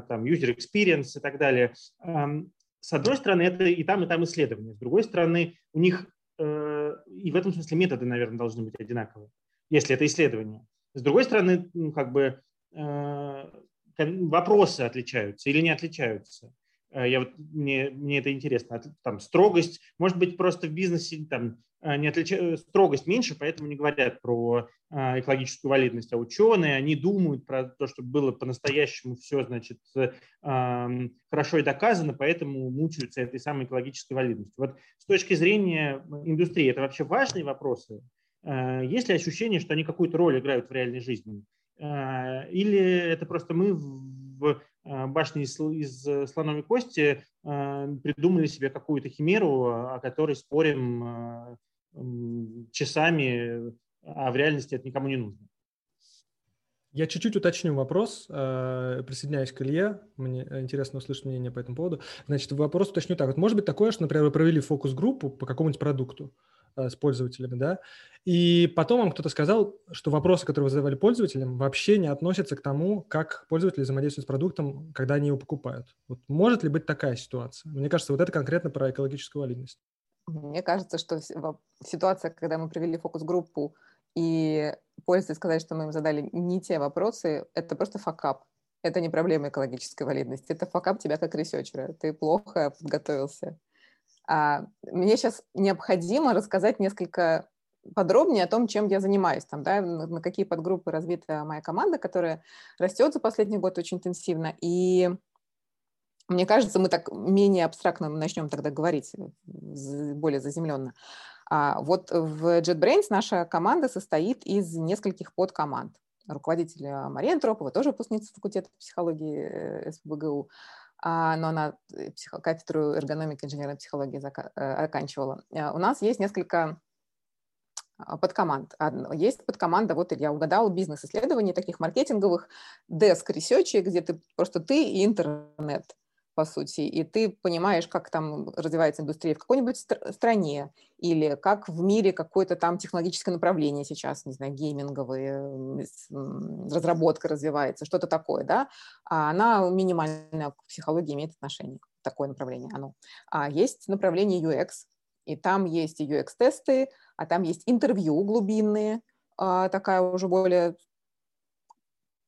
S1: там, user experience и так далее. Эм, с одной стороны, это и там, и там исследования. С другой стороны, у них э, и в этом смысле методы, наверное, должны быть одинаковые, если это исследование. С другой стороны, ну, как бы вопросы отличаются или не отличаются. Я вот, мне, мне это интересно. Там строгость, может быть, просто в бизнесе там, Э, не отличают, строгость меньше, поэтому не говорят про э, экологическую валидность, а ученые, они думают про то, чтобы было по-настоящему все, значит, хорошо и доказано, поэтому мучаются этой самой экологической валидностью. Вот с точки зрения индустрии, это вообще важные вопросы? Э, есть ли ощущение, что они какую-то роль играют в реальной жизни? Или это просто мы в башне из, из слоновой кости придумали себе какую-то химеру, о которой спорим часами, а в реальности это никому не нужно.
S4: Я чуть-чуть уточню вопрос, э, присоединяюсь к Илье, мне интересно услышать мнение по этому поводу. Значит, вопрос уточню так. Вот может быть такое, что, например, вы провели фокус-группу по какому-нибудь продукту э, с пользователями, да, и потом вам кто-то сказал, что вопросы, которые вы задавали пользователям, вообще не относятся к тому, как пользователи взаимодействуют с продуктом, когда они его покупают. Вот может ли быть такая ситуация? Мне кажется, вот это конкретно про экологическую валидность.
S2: Мне кажется, что ситуация, когда мы провели фокус-группу, и пользователи сказали, что мы им задали не те вопросы, это просто fuckup. это не проблема экологической валидности, это fuckup тебя как researcher а. Ты плохо подготовился. А, мне сейчас необходимо рассказать несколько подробнее о том, чем я занимаюсь, там, да, на какие подгруппы развита моя команда, которая растет за последний год очень интенсивно. И мне кажется, мы так менее абстрактно начнем тогда говорить, более заземленно. А вот в JetBrains наша команда состоит из нескольких подкоманд. Руководитель Мария Антропова, тоже выпускница факультета психологии э, СПБГУ, но она э, психо- кафедру эргономики инженерной психологии зака- э, оканчивала. У нас есть несколько а, подкоманд. Есть подкоманда, вот я угадала, бизнес-исследований, таких маркетинговых, desk research, где ты просто ты и интернет по сути, и ты понимаешь, как там развивается индустрия в какой-нибудь стр- стране, или как в мире какое-то там технологическое направление сейчас, не знаю, гейминговые, разработка развивается, что-то такое, да, а она минимально к психологии имеет отношение, такое направление оно. А есть направление UX, и там есть UX-тесты, а там есть интервью глубинные, а, такая уже более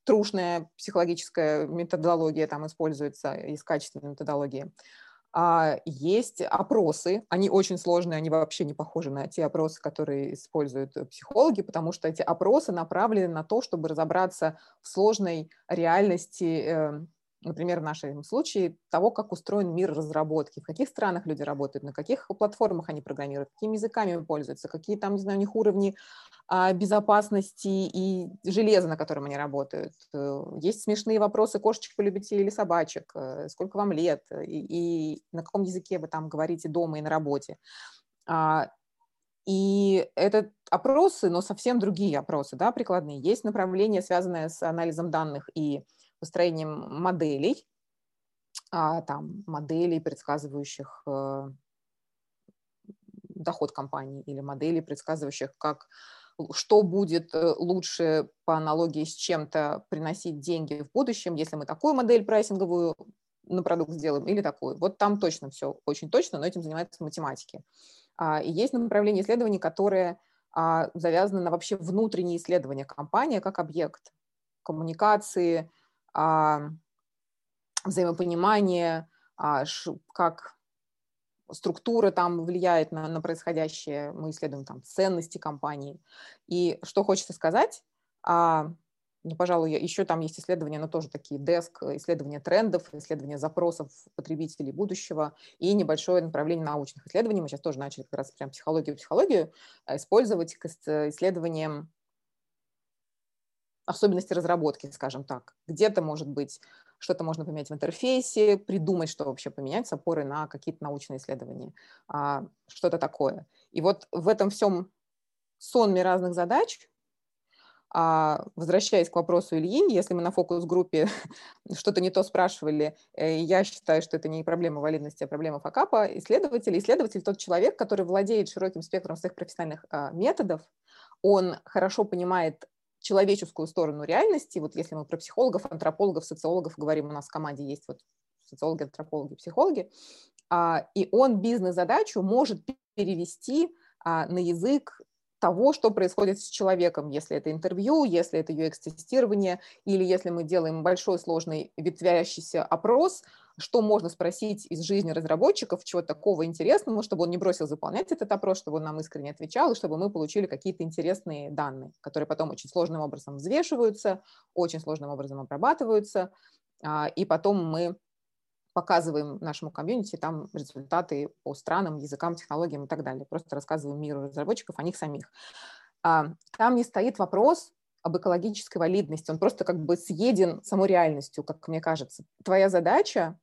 S2: трушная психологическая методология там используется из качественной методологии. А есть опросы, они очень сложные, они вообще не похожи на те опросы, которые используют психологи, потому что эти опросы направлены на то, чтобы разобраться в сложной реальности эм, например, в нашем случае, того, как устроен мир разработки, в каких странах люди работают, на каких платформах они программируют, какими языками пользуются, какие там, не знаю, у них уровни а, безопасности и железа, на котором они работают. Э, есть смешные вопросы, кошечек полюбите или собачек, э, сколько вам лет, и, и на каком языке вы там говорите дома и на работе. А, и это опросы, но совсем другие опросы, да, прикладные. Есть направление, связанное с анализом данных и построением моделей, а, там, моделей, предсказывающих э, доход компании или моделей, предсказывающих, как что будет э, лучше по аналогии с чем-то приносить деньги в будущем, если мы такую модель прайсинговую на продукт сделаем или такую. Вот там точно все очень точно, но этим занимаются математики. А, и есть направление исследований, которое а, завязано на вообще внутренние исследования компании как объект коммуникации, взаимопонимание, а, как структура там влияет на, на происходящее, мы исследуем там ценности компании. И что хочется сказать, а, ну, пожалуй, еще там есть исследования, но тоже такие деск, исследования трендов, исследования запросов потребителей будущего и небольшое направление научных исследований. Мы сейчас тоже начали как раз прям психологию, психологию использовать к исследованиям особенности разработки, скажем так. Где-то, может быть, что-то можно поменять в интерфейсе, придумать, что вообще поменять с опорой на какие-то научные исследования, а, что-то такое. И вот в этом всем сонме разных задач, а, возвращаясь к вопросу Ильи, если мы на фокус-группе [laughs] что-то не то спрашивали, э, я считаю, что это не проблема валидности, а проблема факапа, исследователь, исследователь тот человек, который владеет широким спектром своих профессиональных а, методов, он хорошо понимает человеческую сторону реальности, вот если мы про психологов, антропологов, социологов говорим, у нас в команде есть вот социологи, антропологи, психологи, а, и он бизнес-задачу может перевести а, на язык того, что происходит с человеком, если это интервью, если это UX-тестирование, или если мы делаем большой сложный ветвящийся опрос, что можно спросить из жизни разработчиков, чего такого интересного, чтобы он не бросил заполнять этот опрос, чтобы он нам искренне отвечал, и чтобы мы получили какие-то интересные данные, которые потом очень сложным образом взвешиваются, очень сложным образом обрабатываются, а, и потом мы показываем нашему комьюнити там результаты по странам, языкам, технологиям и так далее. Просто рассказываем миру разработчиков о них самих. А, там не стоит вопрос, об экологической валидности, он просто как бы съеден самой реальностью, как мне кажется. Твоя задача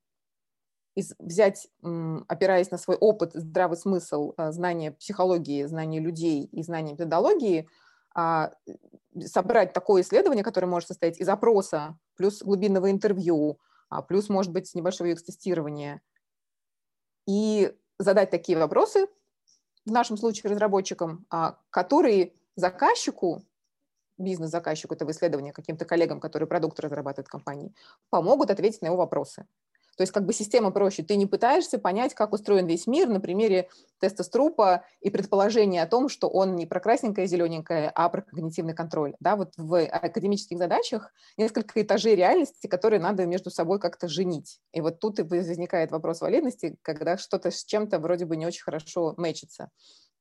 S2: взять, опираясь на свой опыт, здравый смысл, а, знание психологии, знание людей и знание методологии, а, собрать такое исследование, которое может состоять из опроса, плюс глубинного интервью, плюс, может быть, небольшого UX-тестирования, и задать такие вопросы, в нашем случае разработчикам, которые заказчику, бизнес-заказчику этого исследования, каким-то коллегам, которые продукты разрабатывают в компании, помогут ответить на его вопросы. То есть как бы система проще. Ты не пытаешься понять, как устроен весь мир на примере теста Струпа и предположения о том, что он не про красненькое и зелененькое, а про когнитивный контроль. Да, вот в академических задачах несколько этажей реальности, которые надо между собой как-то женить. И вот тут и возникает вопрос валидности, когда что-то с чем-то вроде бы не очень хорошо мэчится.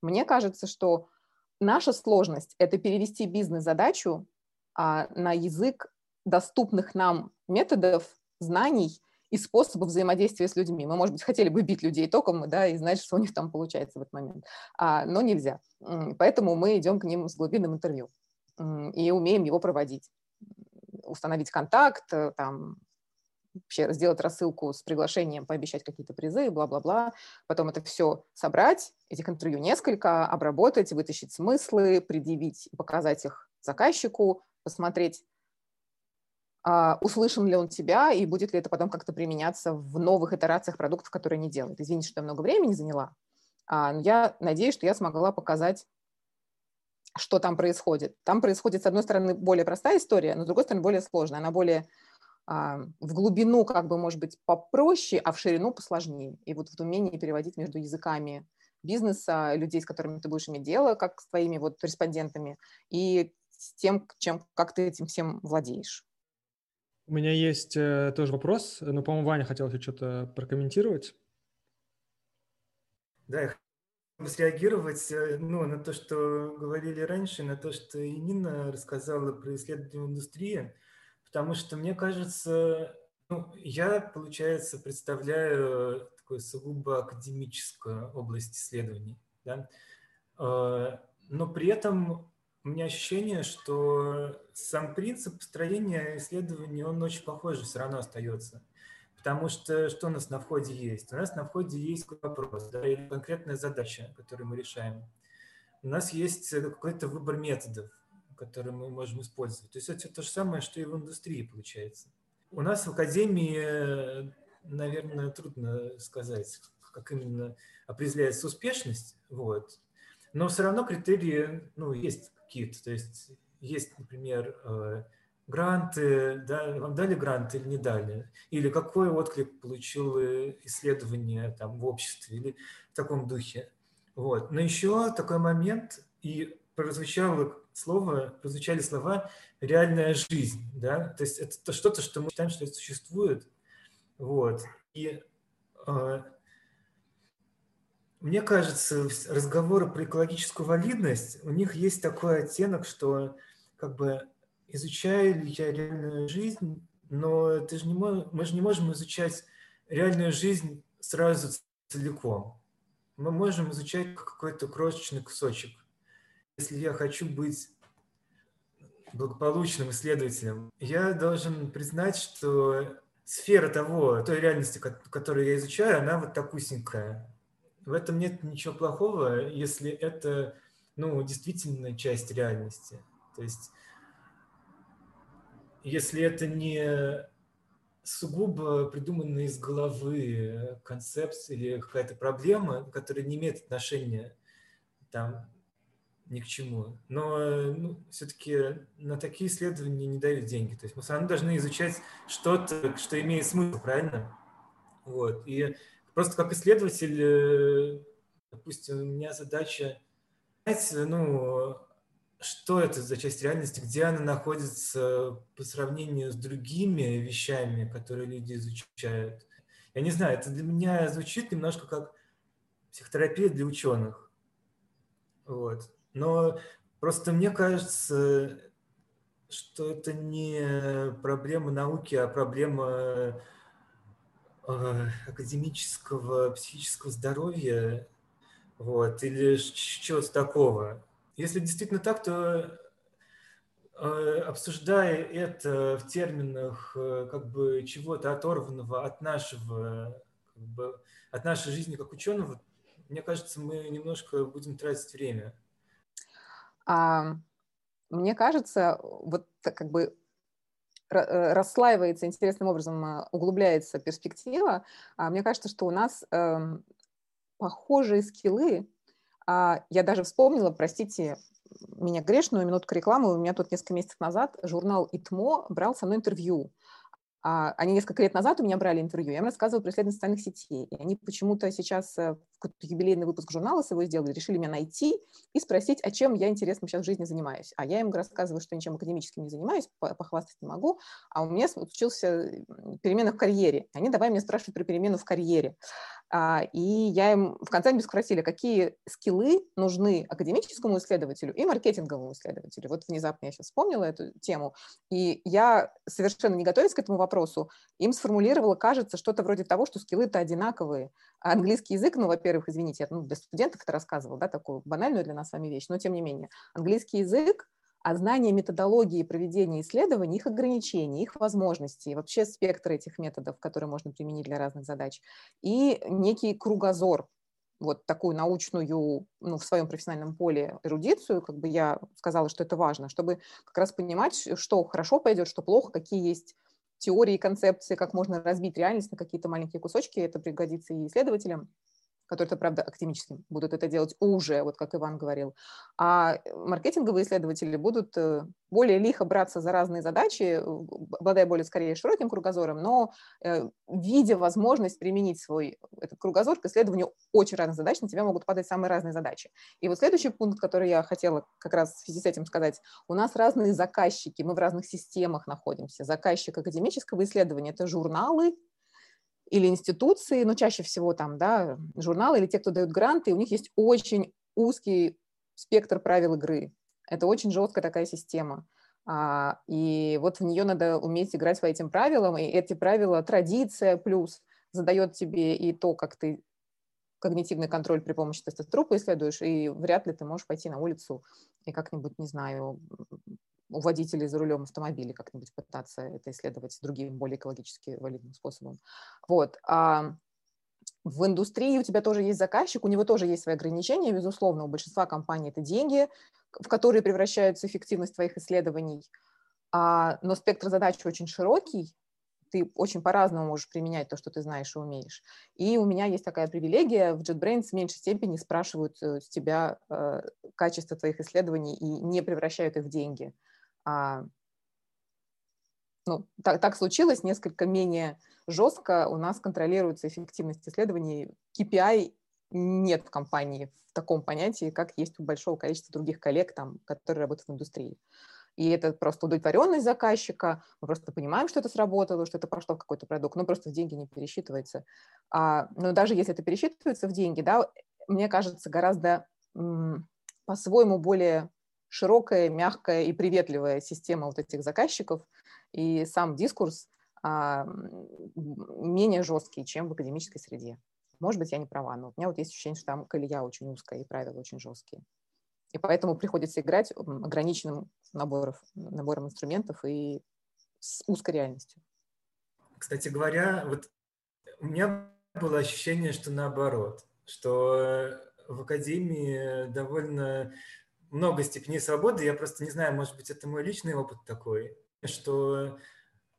S2: Мне кажется, что наша сложность – это перевести бизнес-задачу а, на язык доступных нам методов, знаний и способов взаимодействия с людьми. Мы, может быть, хотели бы бить людей током, да, и знать, что у них там получается в этот момент, а, но нельзя. Поэтому мы идем к ним с глубинным интервью и умеем его проводить. Установить контакт, э, там, вообще сделать рассылку с приглашением, пообещать какие-то призы, бла-бла-бла, потом это все собрать, этих интервью несколько, обработать, вытащить смыслы, предъявить, показать их заказчику, посмотреть, услышан ли он тебя и будет ли это потом как-то применяться в новых итерациях продуктов, которые они делают. Извините, что я много времени заняла, а, но я надеюсь, что я смогла показать, что там происходит. Там происходит, с одной стороны, более простая история, но с другой стороны, более сложная. Она более а, в глубину, как бы, может быть, попроще, а в ширину посложнее. И вот в умении переводить между языками бизнеса, людей, с которыми ты будешь иметь дело, как с твоими вот респондентами, и с тем, чем, как ты этим всем владеешь.
S4: У меня есть э, тоже вопрос, но, по-моему, Ваня хотел еще что-то прокомментировать.
S3: Да, я хотел среагировать э, ну, на то, что говорили раньше, на то, что и Нина рассказала про исследование индустрии, потому что, мне кажется, ну, я, получается, представляю такую сугубо академическую область исследований, да? Э, но при этом у меня ощущение, что сам принцип построения исследований, он очень похожий все равно остается. Потому что что у нас на входе есть? У нас на входе есть вопрос, да, или конкретная задача, которую мы решаем. У нас есть какой-то выбор методов, которые мы можем использовать. То есть это то же самое, что и в индустрии получается. У нас в академии, наверное, трудно сказать, как именно определяется успешность, вот. но все равно критерии ну, есть какие-то. То есть есть, например, э, гранты, да, вам дали грант или не дали, или какой отклик получил исследование там в обществе, или в таком духе. Вот. Но еще такой момент, и прозвучало слово, прозвучали слова «реальная жизнь», да, то есть это что-то, что мы считаем, что это существует, вот, и э, мне кажется, разговоры про экологическую валидность, у них есть такой оттенок, что как бы изучаю ли я реальную жизнь, но ты же не мож, мы же не можем изучать реальную жизнь сразу целиком. Мы можем изучать какой-то крошечный кусочек. Если я хочу быть благополучным исследователем, я должен признать, что сфера того, той реальности, которую я изучаю, она вот такусенькая в этом нет ничего плохого, если это, ну, действительно часть реальности. То есть, если это не сугубо придуманная из головы концепция или какая-то проблема, которая не имеет отношения там ни к чему. Но ну, все-таки на такие исследования не дают деньги. То есть мы все равно должны изучать что-то, что имеет смысл, правильно? Вот. И Просто как исследователь, э, допустим, у меня задача понять, ну, что это за часть реальности, где она находится по сравнению с другими вещами, которые люди изучают. Я не знаю, это для меня звучит немножко как психотерапия для ученых. Вот. Но просто мне кажется, что это не проблема науки, а проблема академического психического здоровья вот, или чего-то такого. Если действительно так, то э, обсуждая это в терминах э, как бы чего-то оторванного от нашего, как бы, от нашей жизни как ученого, мне кажется, мы немножко будем тратить время.
S2: А, мне кажется, вот как бы Э, расслаивается интересным образом, а, углубляется перспектива, а мне кажется, что у нас эм, похожие скиллы. А я даже вспомнила, простите меня грешную, минутку рекламы, у меня тут несколько месяцев назад журнал «Итмо» брал со мной интервью а, они несколько лет назад у меня брали интервью, я им рассказывала про исследования социальных сетей. И они почему-то сейчас э, какой-то юбилейный выпуск журнала своего сделали, решили меня найти и спросить, а чем я, интересно, сейчас в жизни занимаюсь. А я им рассказываю, что ничем академическим не занимаюсь, похвастать не могу, а у меня случился перемена в карьере. Они давай мне спрашивают про перемену в карьере. А, и я им в конце они спросили, какие скиллы нужны академическому исследователю и маркетинговому исследователю. Вот внезапно я сейчас вспомнила эту тему. И я, совершенно не готовясь к этому вопросу, им сформулировала, кажется, что-то вроде того, что скиллы-то одинаковые. А английский язык, ну, во-первых, извините, я ну, для студентов это рассказывала, да, такую банальную для нас с вами вещь, но тем не менее. Английский язык а знание методологии проведения исследований, их ограничений, их возможностей, вообще спектр этих методов, которые можно применить для разных задач, и некий кругозор, вот такую научную, ну, в своем профессиональном поле эрудицию, как бы я сказала, что это важно, чтобы как раз понимать, что хорошо пойдет, что плохо, какие есть теории, концепции, как можно разбить реальность на какие-то маленькие кусочки, это пригодится и исследователям, которые, правда, академическим будут это делать уже, вот как Иван говорил. А маркетинговые исследователи будут э, более лихо браться за разные задачи, обладая более скорее широким кругозором, но э, видя возможность применить свой этот кругозор к исследованию очень разных задач, на тебя могут падать самые разные задачи. И вот следующий пункт, который я хотела как раз в связи с этим сказать, у нас разные заказчики, мы в разных системах находимся. Заказчик академического исследования – это журналы, или институции, но чаще всего там, да, журналы или те, кто дают гранты, у них есть очень узкий спектр правил игры. Это очень жесткая такая система. А, и вот в нее надо уметь играть по этим правилам, и эти правила традиция плюс задает тебе и то, как ты когнитивный контроль при помощи тестотрупа исследуешь, и вряд ли ты можешь пойти на улицу и как-нибудь, не знаю, у водителей за рулем автомобиля как-нибудь пытаться это исследовать другим, более экологически валидным способом. Вот. А в индустрии у тебя тоже есть заказчик, у него тоже есть свои ограничения, безусловно, у большинства компаний это деньги, в которые превращается эффективность твоих исследований, а, но спектр задач очень широкий, ты очень по-разному можешь применять то, что ты знаешь и умеешь. И у меня есть такая привилегия, в JetBrains в меньшей степени спрашивают э, с тебя э, качество твоих исследований и не превращают их в деньги а, ну, так, так случилось, несколько менее жестко у нас контролируется эффективность исследований. KPI нет в компании в таком понятии, как есть у большого количества других коллег, там, которые работают в индустрии. И это просто удовлетворенность заказчика, мы просто понимаем, что это сработало, что это пошло в какой-то продукт, но просто в деньги не пересчитывается. А, но даже если это пересчитывается в деньги, да, мне кажется, гораздо по-своему более широкая, мягкая и приветливая система вот этих заказчиков, и сам дискурс а, менее жесткий, чем в академической среде. Может быть, я не права, но у меня вот есть ощущение, что там колея очень узкая и правила очень жесткие. И поэтому приходится играть ограниченным набором, набором инструментов и с узкой реальностью.
S3: Кстати говоря, вот у меня было ощущение, что наоборот, что в академии довольно много степеней свободы. Я просто не знаю, может быть, это мой личный опыт такой, что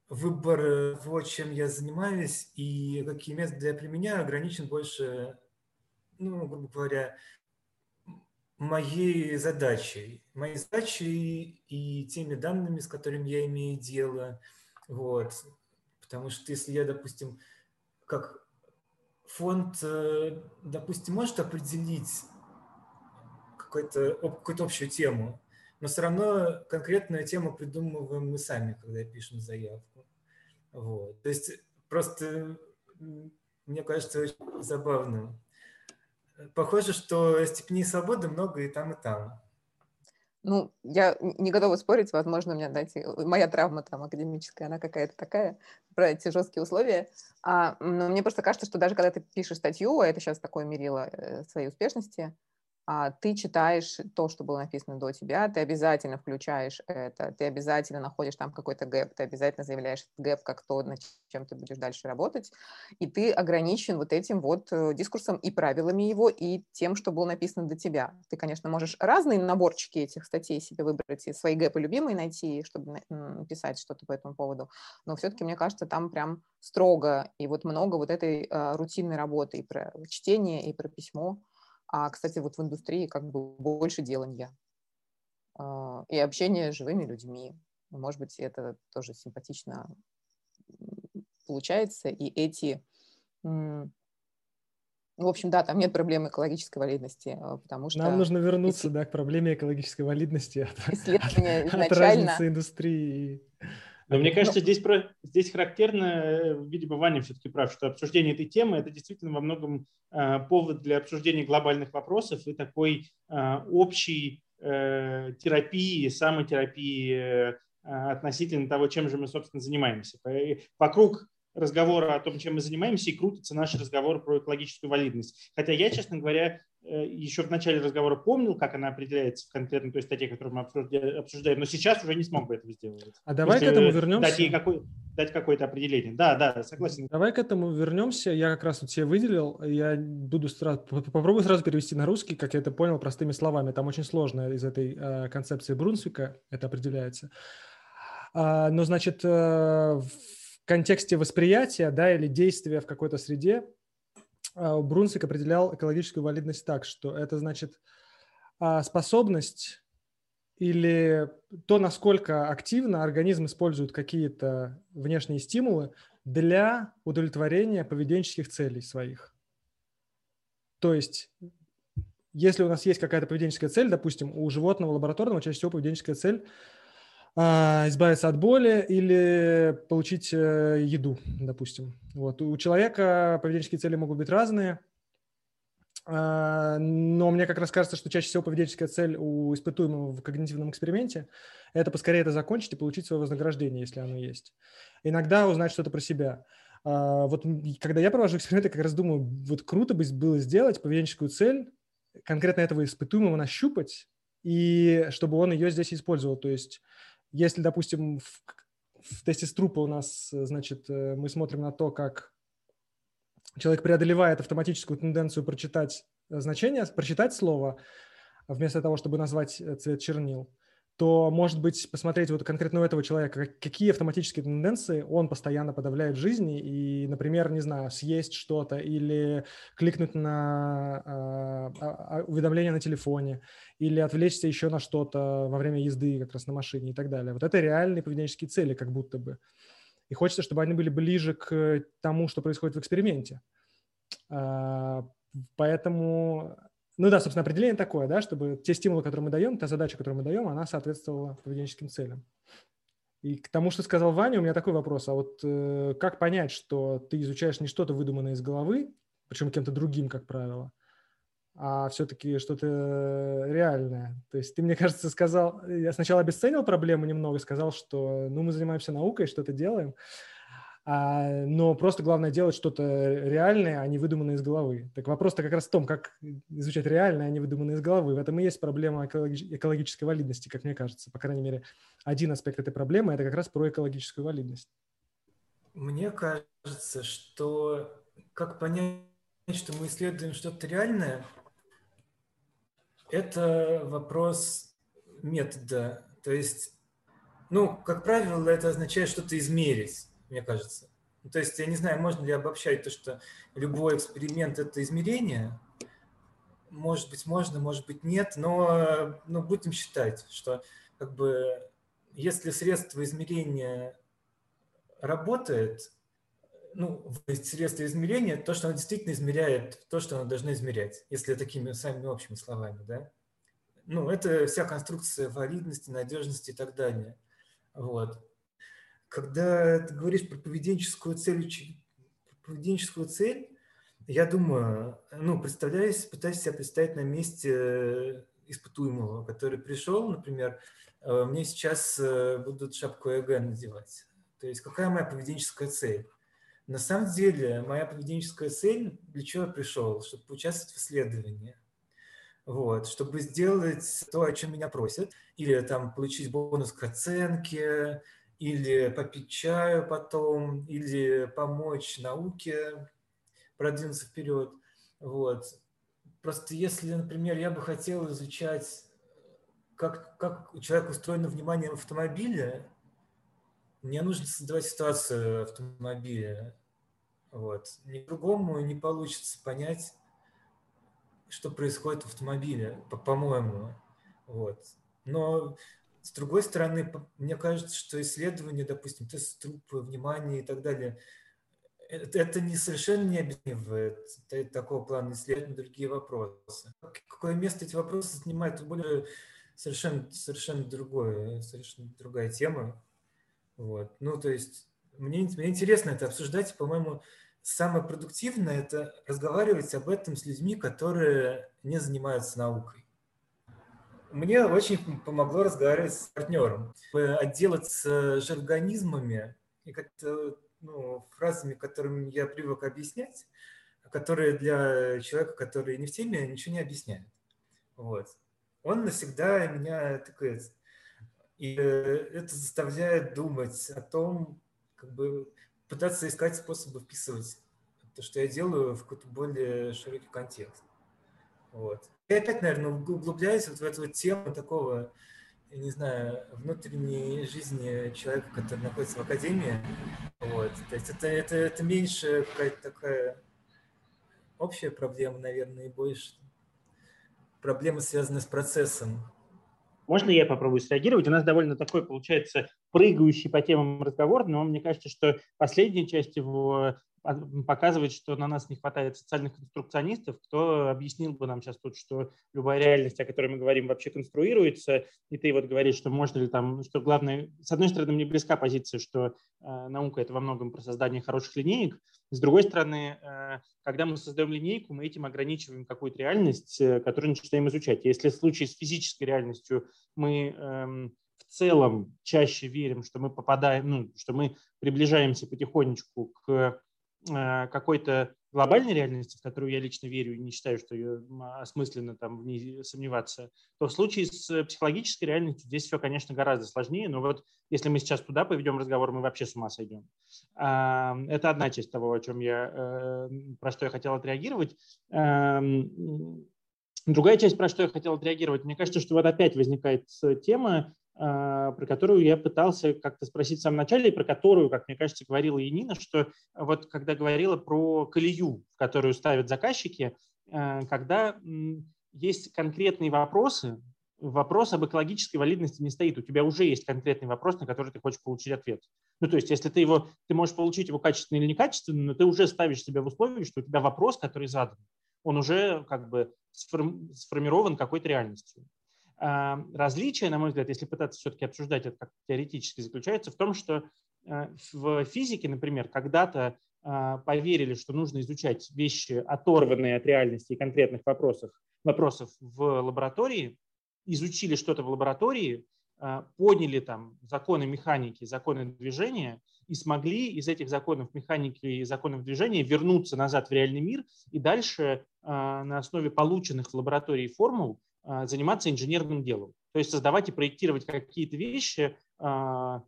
S3: выбор того, чем я занимаюсь и какие методы я применяю, ограничен больше, ну, грубо говоря, моей задачей. Моей задачей и теми данными, с которыми я имею дело. Вот. Потому что если я, допустим, как фонд, э, допустим, может определить какую-то какую общую тему, но все равно конкретную тему придумываем мы сами, когда пишем заявку. Вот. То есть просто мне кажется очень забавным. Похоже, что степеней свободы много и там, и там.
S2: Ну, я не готова спорить, возможно, у меня, знаете, моя травма там академическая, она какая-то такая, про эти жесткие условия. А, но мне просто кажется, что даже когда ты пишешь статью, а это сейчас такое мерило э, своей успешности, ты читаешь то, что было написано до тебя, ты обязательно включаешь это, ты обязательно находишь там какой-то gap, ты обязательно заявляешь gap как то, над чем ты будешь дальше работать, и ты ограничен вот этим вот э, дискурсом и правилами его, и тем, что было написано до тебя. Ты, конечно, можешь разные наборчики этих статей себе выбрать и свои gap ы любимые найти, чтобы написать что-то по этому поводу, но все-таки, мне кажется, там прям строго, и вот много вот этой а, рутинной работы и про чтение, и про письмо, а, кстати, вот в индустрии как бы больше делания а, и общения с живыми людьми. Может быть, это тоже симпатично получается, и эти в общем, да, там нет проблемы экологической валидности, э, потому что...
S4: Нам нужно вернуться, да, к проблеме экологической валидности от, от, от разницы индустрии.
S1: Но мне кажется, здесь, про, здесь характерно, э, видимо, Ваня все-таки прав, что обсуждение этой темы – это действительно во многом э, повод для обсуждения глобальных вопросов и такой э, общей э, терапии, самотерапии э, относительно того, чем же мы, собственно, занимаемся. Вокруг разговора о том, чем мы занимаемся, и крутится наш разговор про экологическую валидность. Хотя я, честно говоря, еще в начале разговора помнил, как она определяется в конкретной той статье, которую мы обсуждаем, но сейчас уже не смог бы этого сделать.
S4: А давай к этому вернемся.
S1: Дать, ей какой, дать какое-то определение. Да, да, согласен.
S4: Давай к этому вернемся. Я как раз вот себе выделил, я буду сразу, попробую сразу перевести на русский, как я это понял простыми словами. Там очень сложно из этой э, концепции Брунсвика это определяется. А, но, значит, э, контексте восприятия да, или действия в какой-то среде а, Брунсвик определял экологическую валидность так, что это значит а, способность или то, насколько активно организм использует какие-то внешние стимулы для удовлетворения поведенческих целей своих. То есть, если у нас есть какая-то поведенческая цель, допустим, у животного лабораторного чаще всего поведенческая цель – избавиться от боли или получить э, еду, допустим. Вот. У человека поведенческие цели могут быть разные, а, но мне как раз кажется, что чаще всего поведенческая цель у испытуемого в когнитивном эксперименте – это поскорее это закончить и получить свое вознаграждение, если оно есть. Иногда узнать что-то про себя. А, вот когда я провожу эксперименты, как раз думаю, вот круто бы было сделать поведенческую цель, конкретно этого испытуемого нащупать, и чтобы он ее здесь использовал. То есть если, допустим, в, в тесте струпа у нас, значит, э, мы смотрим на то, как человек преодолевает автоматическую тенденцию прочитать значение, прочитать слово, вместо того, чтобы назвать э, цвет чернил, то, может быть, посмотреть вот конкретно у этого человека, какие автоматические тенденции он постоянно подавляет в жизни, и, например, не знаю, съесть что-то или кликнуть на а, уведомление на телефоне, или отвлечься еще на что-то во время езды как раз на машине и так далее. Вот это реальные поведенческие цели как будто бы. И хочется, чтобы они были ближе к тому, что происходит в эксперименте. Поэтому ну да, собственно, определение такое, да, чтобы те стимулы, которые мы даем, та задача, которую мы даем, она соответствовала поведенческим целям. И к тому, что сказал Ваня, у меня такой вопрос. А вот э, как понять, что ты изучаешь не что-то выдуманное из головы, причем кем-то другим, как правило, а все-таки что-то реальное. То есть ты, мне кажется, сказал, я сначала обесценил проблему немного, сказал, что ну, мы занимаемся наукой, что-то делаем, но просто главное делать что-то реальное, а не выдуманное из головы. Так вопрос-то как раз в том, как изучать реальное, а не выдуманное из головы. В этом и есть проблема экологической валидности, как мне кажется. По крайней мере, один аспект этой проблемы – это как раз про экологическую валидность.
S3: Мне кажется, что как понять, что мы исследуем что-то реальное, это вопрос метода. То есть, ну, как правило, это означает что-то измерить мне кажется. Ну, то есть я не знаю, можно ли обобщать то, что любой эксперимент – это измерение. Может быть, можно, может быть, нет, но ну, будем считать, что как бы если средство измерения работает, ну, средство измерения, то, что оно действительно измеряет то, что оно должно измерять, если такими самыми общими словами, да. Ну, это вся конструкция валидности, надежности и так далее. Вот когда ты говоришь про поведенческую цель, поведенческую цель, я думаю, ну, представляюсь, пытаюсь себя представить на месте испытуемого, который пришел, например, э, мне сейчас э, будут шапку ЭГ надевать. То есть какая моя поведенческая цель? На самом деле, моя поведенческая цель, для чего я пришел? Чтобы поучаствовать в исследовании. Вот, чтобы сделать то, о чем меня просят, или там получить бонус к оценке, или попить чаю потом, или помочь науке продвинуться вперед. Вот. Просто если, например, я бы хотел изучать, как, как у человека устроено внимание в автомобиле, мне нужно создавать ситуацию автомобиля. Вот. Ни другому не получится понять, что происходит в автомобиле, по-моему. Вот. Но с другой стороны, мне кажется, что исследования, допустим, тест трупы, внимание и так далее, это, это не совершенно не объясняет такого плана исследования другие вопросы. Какое место эти вопросы занимают, более совершенно, совершенно другое, совершенно другая тема. Вот. Ну, то есть мне, мне интересно это обсуждать, по-моему, самое продуктивное – это разговаривать об этом с людьми, которые не занимаются наукой. Мне очень помогло разговаривать с партнером, отделаться жаргонизмами и как-то ну, фразами, которыми я привык объяснять, которые для человека, который не в теме, ничего не объясняют. Вот. Он навсегда меня такой... И э, это заставляет думать о том, как бы пытаться искать способы вписывать то, что я делаю, в какой-то более широкий контекст. Вот. Я опять, наверное, углубляюсь вот в эту вот тему такого, я не знаю, внутренней жизни человека, который находится в академии. Вот. То есть это, это, это меньше какая-то такая общая проблема, наверное, и больше проблема, связанная с процессом.
S1: Можно я попробую среагировать? У нас довольно такой, получается, прыгающий по темам разговор, но мне кажется, что последняя часть его показывает, что на нас не хватает социальных конструкционистов, кто объяснил бы нам сейчас тут, что любая реальность, о которой мы говорим, вообще конструируется, и ты вот говоришь, что можно ли там, что главное, с одной стороны, мне близка позиция, что э, наука – это во многом про создание хороших линеек, с другой стороны, э, когда мы создаем линейку, мы этим ограничиваем какую-то реальность, э, которую начинаем изучать. Если в случае с физической реальностью мы э, в целом чаще верим, что мы попадаем, ну, что мы приближаемся потихонечку к какой-то глобальной реальности, в которую я лично верю и не считаю, что ее осмысленно там в ней сомневаться, то в случае с психологической реальностью здесь все, конечно, гораздо сложнее. Но вот если мы сейчас туда поведем разговор, мы вообще с ума сойдем. Это одна часть того, о чем я, э, про что я хотел отреагировать. Другая часть, про что я хотел отреагировать, мне кажется, что вот опять возникает тема про которую я пытался как-то спросить в самом начале, и про которую, как мне кажется, говорила Енина, что вот когда говорила про колею, в которую ставят заказчики, а, когда есть конкретные вопросы, вопрос об экологической валидности не стоит. У тебя уже есть конкретный вопрос, на который ты хочешь получить ответ. Ну, то есть, если ты его, ты можешь получить его качественно или некачественно, но ты уже ставишь себя в условии, что у тебя вопрос, который задан, он уже как бы сформирован какой-то реальностью. А, различие, на мой взгляд, если пытаться все-таки обсуждать это как теоретически, заключается в том, что э, в физике, например, когда-то а, поверили, что нужно изучать вещи, оторванные от реальности и конкретных вопросов, вопросов в лаборатории, изучили что-то в лаборатории, а, поняли там законы механики, законы движения и смогли из этих законов механики и законов движения вернуться назад в реальный мир и дальше на основе полученных в лаборатории формул а, заниматься инженерным делом. То есть создавать и проектировать какие-то вещи а,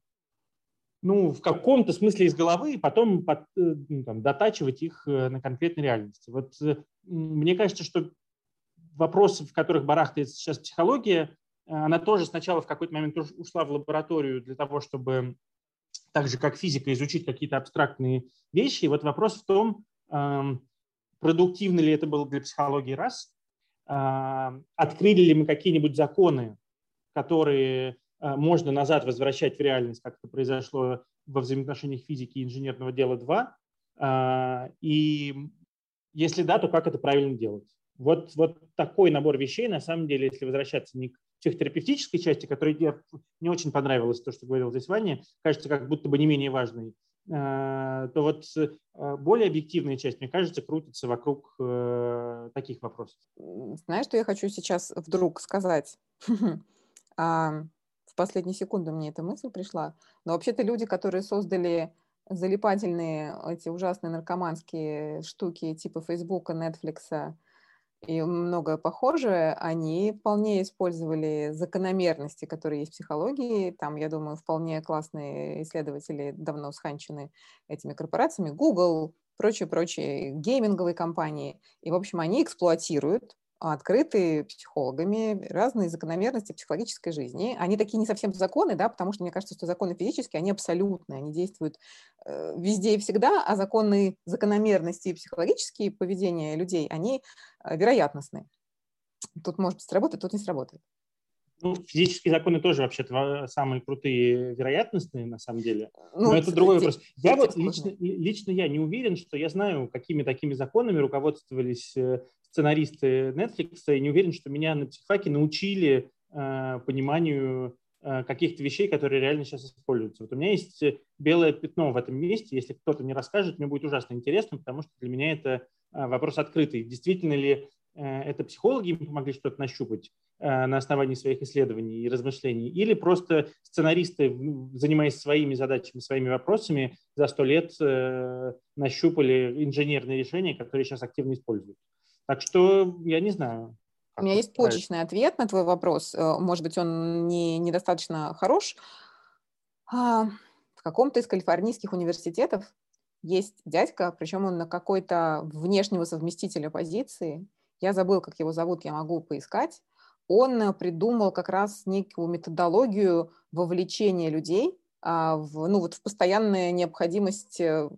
S1: ну, в каком-то смысле из головы, и потом под, э, ну, там, дотачивать их э, на конкретной реальности. Вот э, мне кажется, что вопросы, в которых барахтает сейчас психология, она тоже сначала в какой-то момент ушла в лабораторию для того, чтобы так же, как физика, изучить какие-то абстрактные вещи. И вот вопрос в том, продуктивно ли это было для психологии раз, а, открыли ли мы какие-нибудь законы, которые а, можно назад возвращать в реальность, как это произошло во взаимоотношениях физики и инженерного дела 2, а, и если да, то как это правильно делать. Вот, вот такой набор вещей, на самом деле, если возвращаться не к психотерапевтической части, которой мне не очень понравилось то, что говорил здесь Ваня, кажется, как будто бы не менее важной, то вот э, более объективная часть, мне кажется, крутится вокруг э, таких вопросов.
S2: Знаешь, что я хочу сейчас вдруг сказать? [laughs] В последние секунды мне эта мысль пришла. Но вообще-то люди, которые создали залипательные эти ужасные наркоманские штуки типа Фейсбука, Нетфликса, и многое похожее, они вполне использовали закономерности, которые есть в психологии. Там, я думаю, вполне классные исследователи давно сханчены этими корпорациями. Google, прочие-прочие гейминговые компании. И, в общем, они эксплуатируют открытые психологами разные закономерности психологической жизни. Они такие не совсем законы, да, потому что мне кажется, что законы физические, они абсолютные, они действуют э, везде и всегда, а законы закономерности и психологические поведения людей, они э, вероятностны. Тут может сработать, тут не сработает.
S1: Ну, физические законы тоже вообще-то самые крутые вероятностные, на самом деле. Ну, Но это другой вопрос. Я вот лично, лично я не уверен, что я знаю, какими такими законами руководствовались э, сценаристы Netflix, и не уверен, что меня на психфаке научили э, пониманию э, каких-то вещей, которые реально сейчас используются. Вот у меня есть белое пятно в этом месте. Если кто-то не расскажет, мне будет ужасно интересно, потому что для меня это э, вопрос открытый. Действительно ли Э, это психологи им помогли что-то нащупать э, на основании своих исследований и размышлений, или просто сценаристы, занимаясь своими задачами, своими вопросами, за сто лет э, нащупали инженерные решения, которые сейчас активно используют. Так что я не знаю.
S2: У меня есть почечный ответ на твой вопрос. Может быть, он не, недостаточно хорош. А, в каком-то из калифорнийских университетов есть дядька, причем он на какой-то внешнего совместителя позиции, я забыл, как его зовут, я могу поискать, он э, придумал как раз некую методологию вовлечения людей а, в, ну, вот в постоянная необходимость э,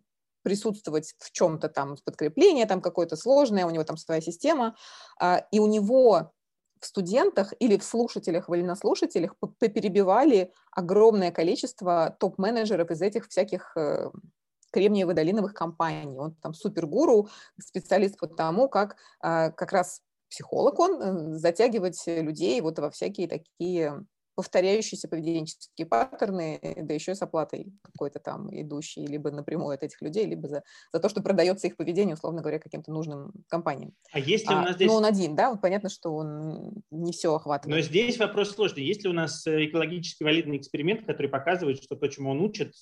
S2: присутствовать в чем-то там, подкрепление там какое-то сложное, у него там своя система, а, и у него в студентах или в слушателях, в вольнослушателях перебивали огромное количество топ-менеджеров из этих всяких э, кремниево-долиновых компаний. Он там супергуру, специалист по тому, как а, как раз психолог он, э, затягивать людей вот во всякие такие повторяющиеся поведенческие паттерны, да еще с оплатой какой-то там идущей либо напрямую от этих людей, либо за, за то, что продается их поведение, условно говоря, каким-то нужным компаниям.
S1: А если а, у нас здесь...
S2: Ну, он один, да, понятно, что он не все охватывает.
S1: Но здесь вопрос сложный. Есть ли у нас э, экологически валидный эксперимент, который показывает, что то, чему он учит,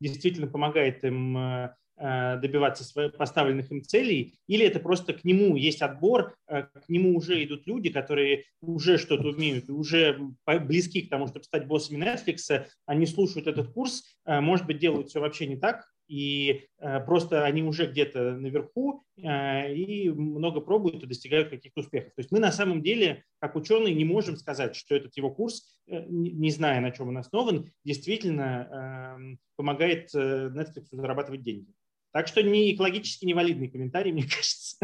S1: действительно помогает им Э, добиваться своих поставленных им целей, или это просто к нему есть отбор, э, к нему уже идут люди, которые уже что-то умеют, уже близки к тому, чтобы стать боссами Netflix, они слушают этот курс, э, может быть, делают все вообще не так, и просто они уже где-то наверху и много пробуют и достигают каких-то успехов. То есть мы на самом деле, как ученые, не можем сказать, что этот его курс, не зная, на чем он основан, действительно помогает Netflix зарабатывать деньги. Так что не экологически невалидный комментарий, [laughs] мне кажется.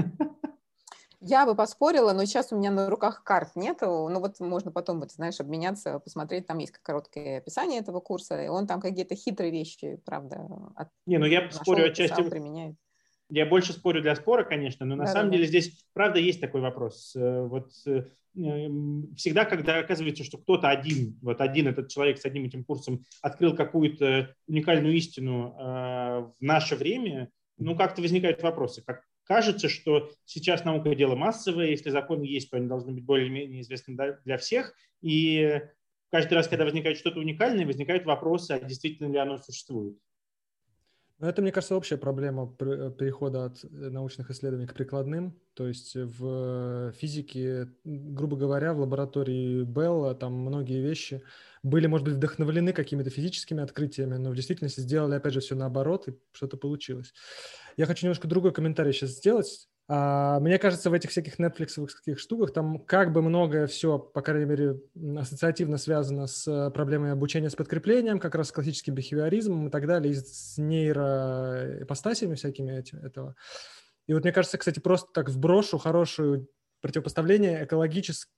S2: Я бы поспорила, но сейчас у меня на руках карт нету. Ну вот можно потом, вот, знаешь, обменяться, посмотреть. Там есть короткое описание этого курса, и он там какие-то хитрые вещи, правда,
S1: от... Не, ну я спорю отчасти... Применяет. Я больше спорю для спора, конечно, но на да, самом да, деле здесь, правда, есть такой вопрос. Э, вот э, Эм, всегда, когда оказывается, что кто-то один, вот один этот человек с одним этим курсом открыл какую-то уникальную истину э, в наше время, ну, как-то возникают вопросы. Как кажется, что сейчас наука дело массовое, если законы есть, то они должны быть более-менее известны для всех, и каждый раз, когда возникает что-то уникальное, возникают вопросы, а действительно ли оно существует.
S4: Но это, мне кажется, общая проблема перехода от э, научных исследований к прикладным. То есть в физике, грубо говоря, в лаборатории Белла там многие вещи были, может быть, вдохновлены какими-то физическими открытиями, но в действительности сделали, опять же, все наоборот, и что-то получилось. Я хочу немножко другой комментарий сейчас сделать. А, мне кажется, в этих всяких Netflix штуках там как бы многое все, по крайней мере, ассоциативно связано с э, проблемой обучения с подкреплением, как раз с классическим бихевиоризмом и так далее, и с нейроипостасиями всякими этого. И вот мне кажется, кстати, просто так вброшу хорошую противопоставление экологической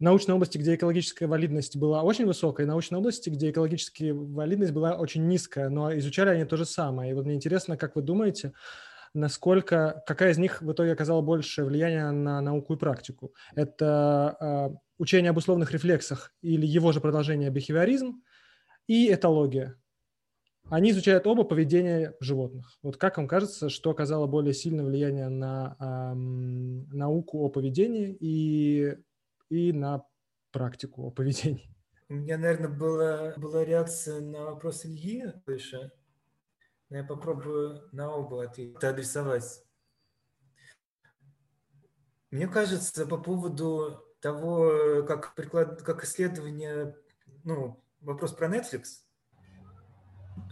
S4: научной области, где экологическая валидность была очень высокая, и научной области, где экологическая валидность была очень низкая, но изучали они то же самое. И вот мне интересно, как вы думаете, насколько, какая из них в итоге оказала большее влияние на науку и практику. Это э, учение об условных рефлексах или его же продолжение бихевиоризм и этология. Они изучают оба поведения животных. Вот как вам кажется, что оказало более сильное влияние на э, науку о поведении и, и на практику о поведении?
S3: У меня, наверное, была, была реакция на вопрос Ильи выше. Но я попробую на оба ответить, адресовать. Мне кажется, по поводу того, как, приклад, как исследование, ну, вопрос про Netflix,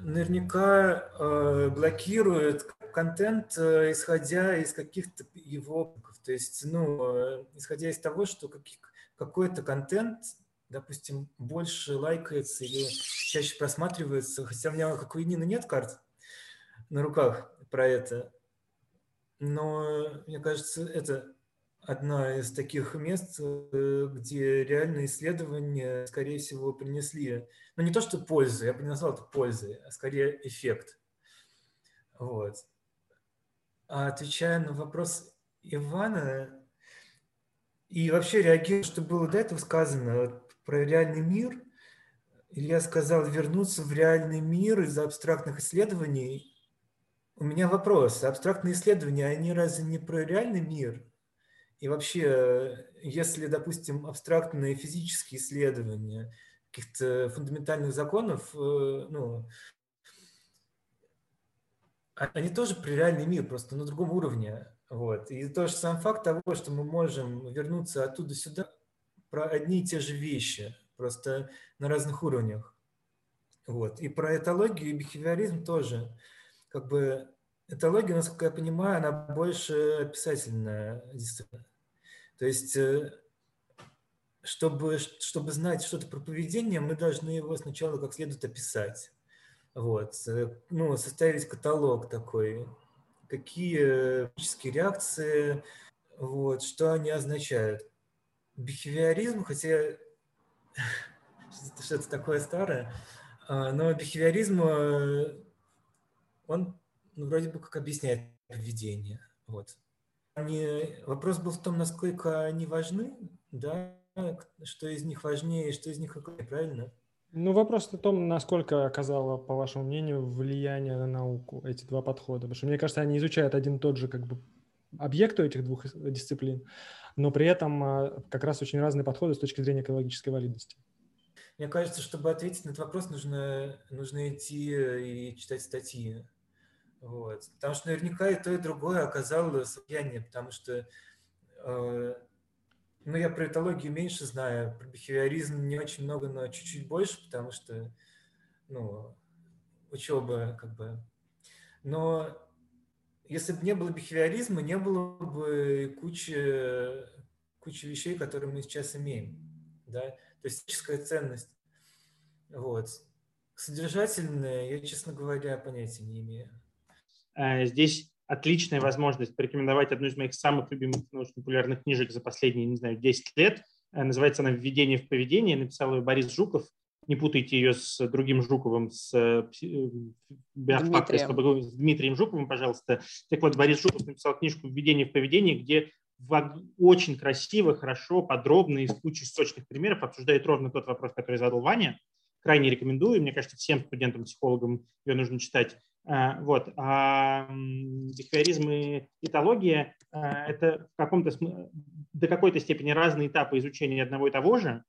S3: наверняка э, блокирует контент, э, исходя из каких-то его... То есть, ну, э, исходя из того, что каких, какой-то контент, допустим, больше лайкается или чаще просматривается, хотя у меня, как у Инины, нет карт, на руках про это. Но мне кажется, это одно из таких мест, э, где реальные исследования, скорее всего, принесли, ну не то что пользу, я бы не назвал это пользой, а скорее эффект. Вот. А отвечая на вопрос Ивана, и вообще реагируя, что было до этого сказано про реальный мир, Илья сказал вернуться в реальный мир из-за абстрактных исследований. У меня вопрос. Абстрактные исследования, они разве не про реальный мир? И вообще, если, допустим, абстрактные физические исследования каких-то фундаментальных законов, э, ну, а, они тоже про реальный мир, просто на другом уровне. Вот. И тоже сам факт того, что мы можем вернуться оттуда сюда, про одни и те же вещи, просто на разных уровнях. Вот. И про этологию и бихевиоризм тоже. Как бы этология, насколько я понимаю, она больше описательная дисциплина. То есть, э, чтобы, чтобы знать что-то про поведение, мы должны его сначала как следует описать. Вот. Э, ну, составить каталог такой. Какие физические реакции, вот, что они означают. Бихевиоризм, хотя [laughs] что-то такое старое, а, но бихевиоризм, э, он ну, вроде бы как объясняет поведение. Вот они, вопрос был в том, насколько они важны, да, что из них важнее, что из них какое, правильно?
S4: Ну, вопрос в том, насколько оказало, по вашему мнению, влияние на науку эти два подхода. Потому что, мне кажется, они изучают один и тот же как бы объект у этих двух дисциплин, но при этом а, как раз очень разные подходы с точки зрения экологической валидности.
S3: Мне кажется, чтобы ответить на этот вопрос, нужно, нужно идти и читать статьи вот. Потому что наверняка и то, и другое оказало влияние, потому что э, ну, я про этологию меньше знаю, про бихевиоризм не очень много, но чуть-чуть больше, потому что, ну, учеба как бы. Но если бы не было бихевиоризма, не было бы кучи, кучи вещей, которые мы сейчас имеем, да, то есть этическая ценность. Вот. Содержательная, я, честно говоря, понятия не имею.
S1: Э, здесь отличная возможность порекомендовать одну из моих самых любимых научно-популярных книжек за последние, не знаю, 10 лет. Э, называется она «Введение в поведение». Написал ее Борис Жуков. Не путайте ее с другим Жуковым, с, э, Дмитрием. с Дмитрием Жуковым, пожалуйста. Так вот, Борис Жуков написал книжку «Введение в поведение», где очень красиво, хорошо, подробно и с кучей сочных примеров обсуждает ровно тот вопрос, который задал Ваня. Крайне рекомендую. Мне кажется, всем студентам, психологам ее нужно читать. Э, вот. А бихевиоризм и этология э, – это в каком-то, до какой-то степени разные этапы изучения одного и того же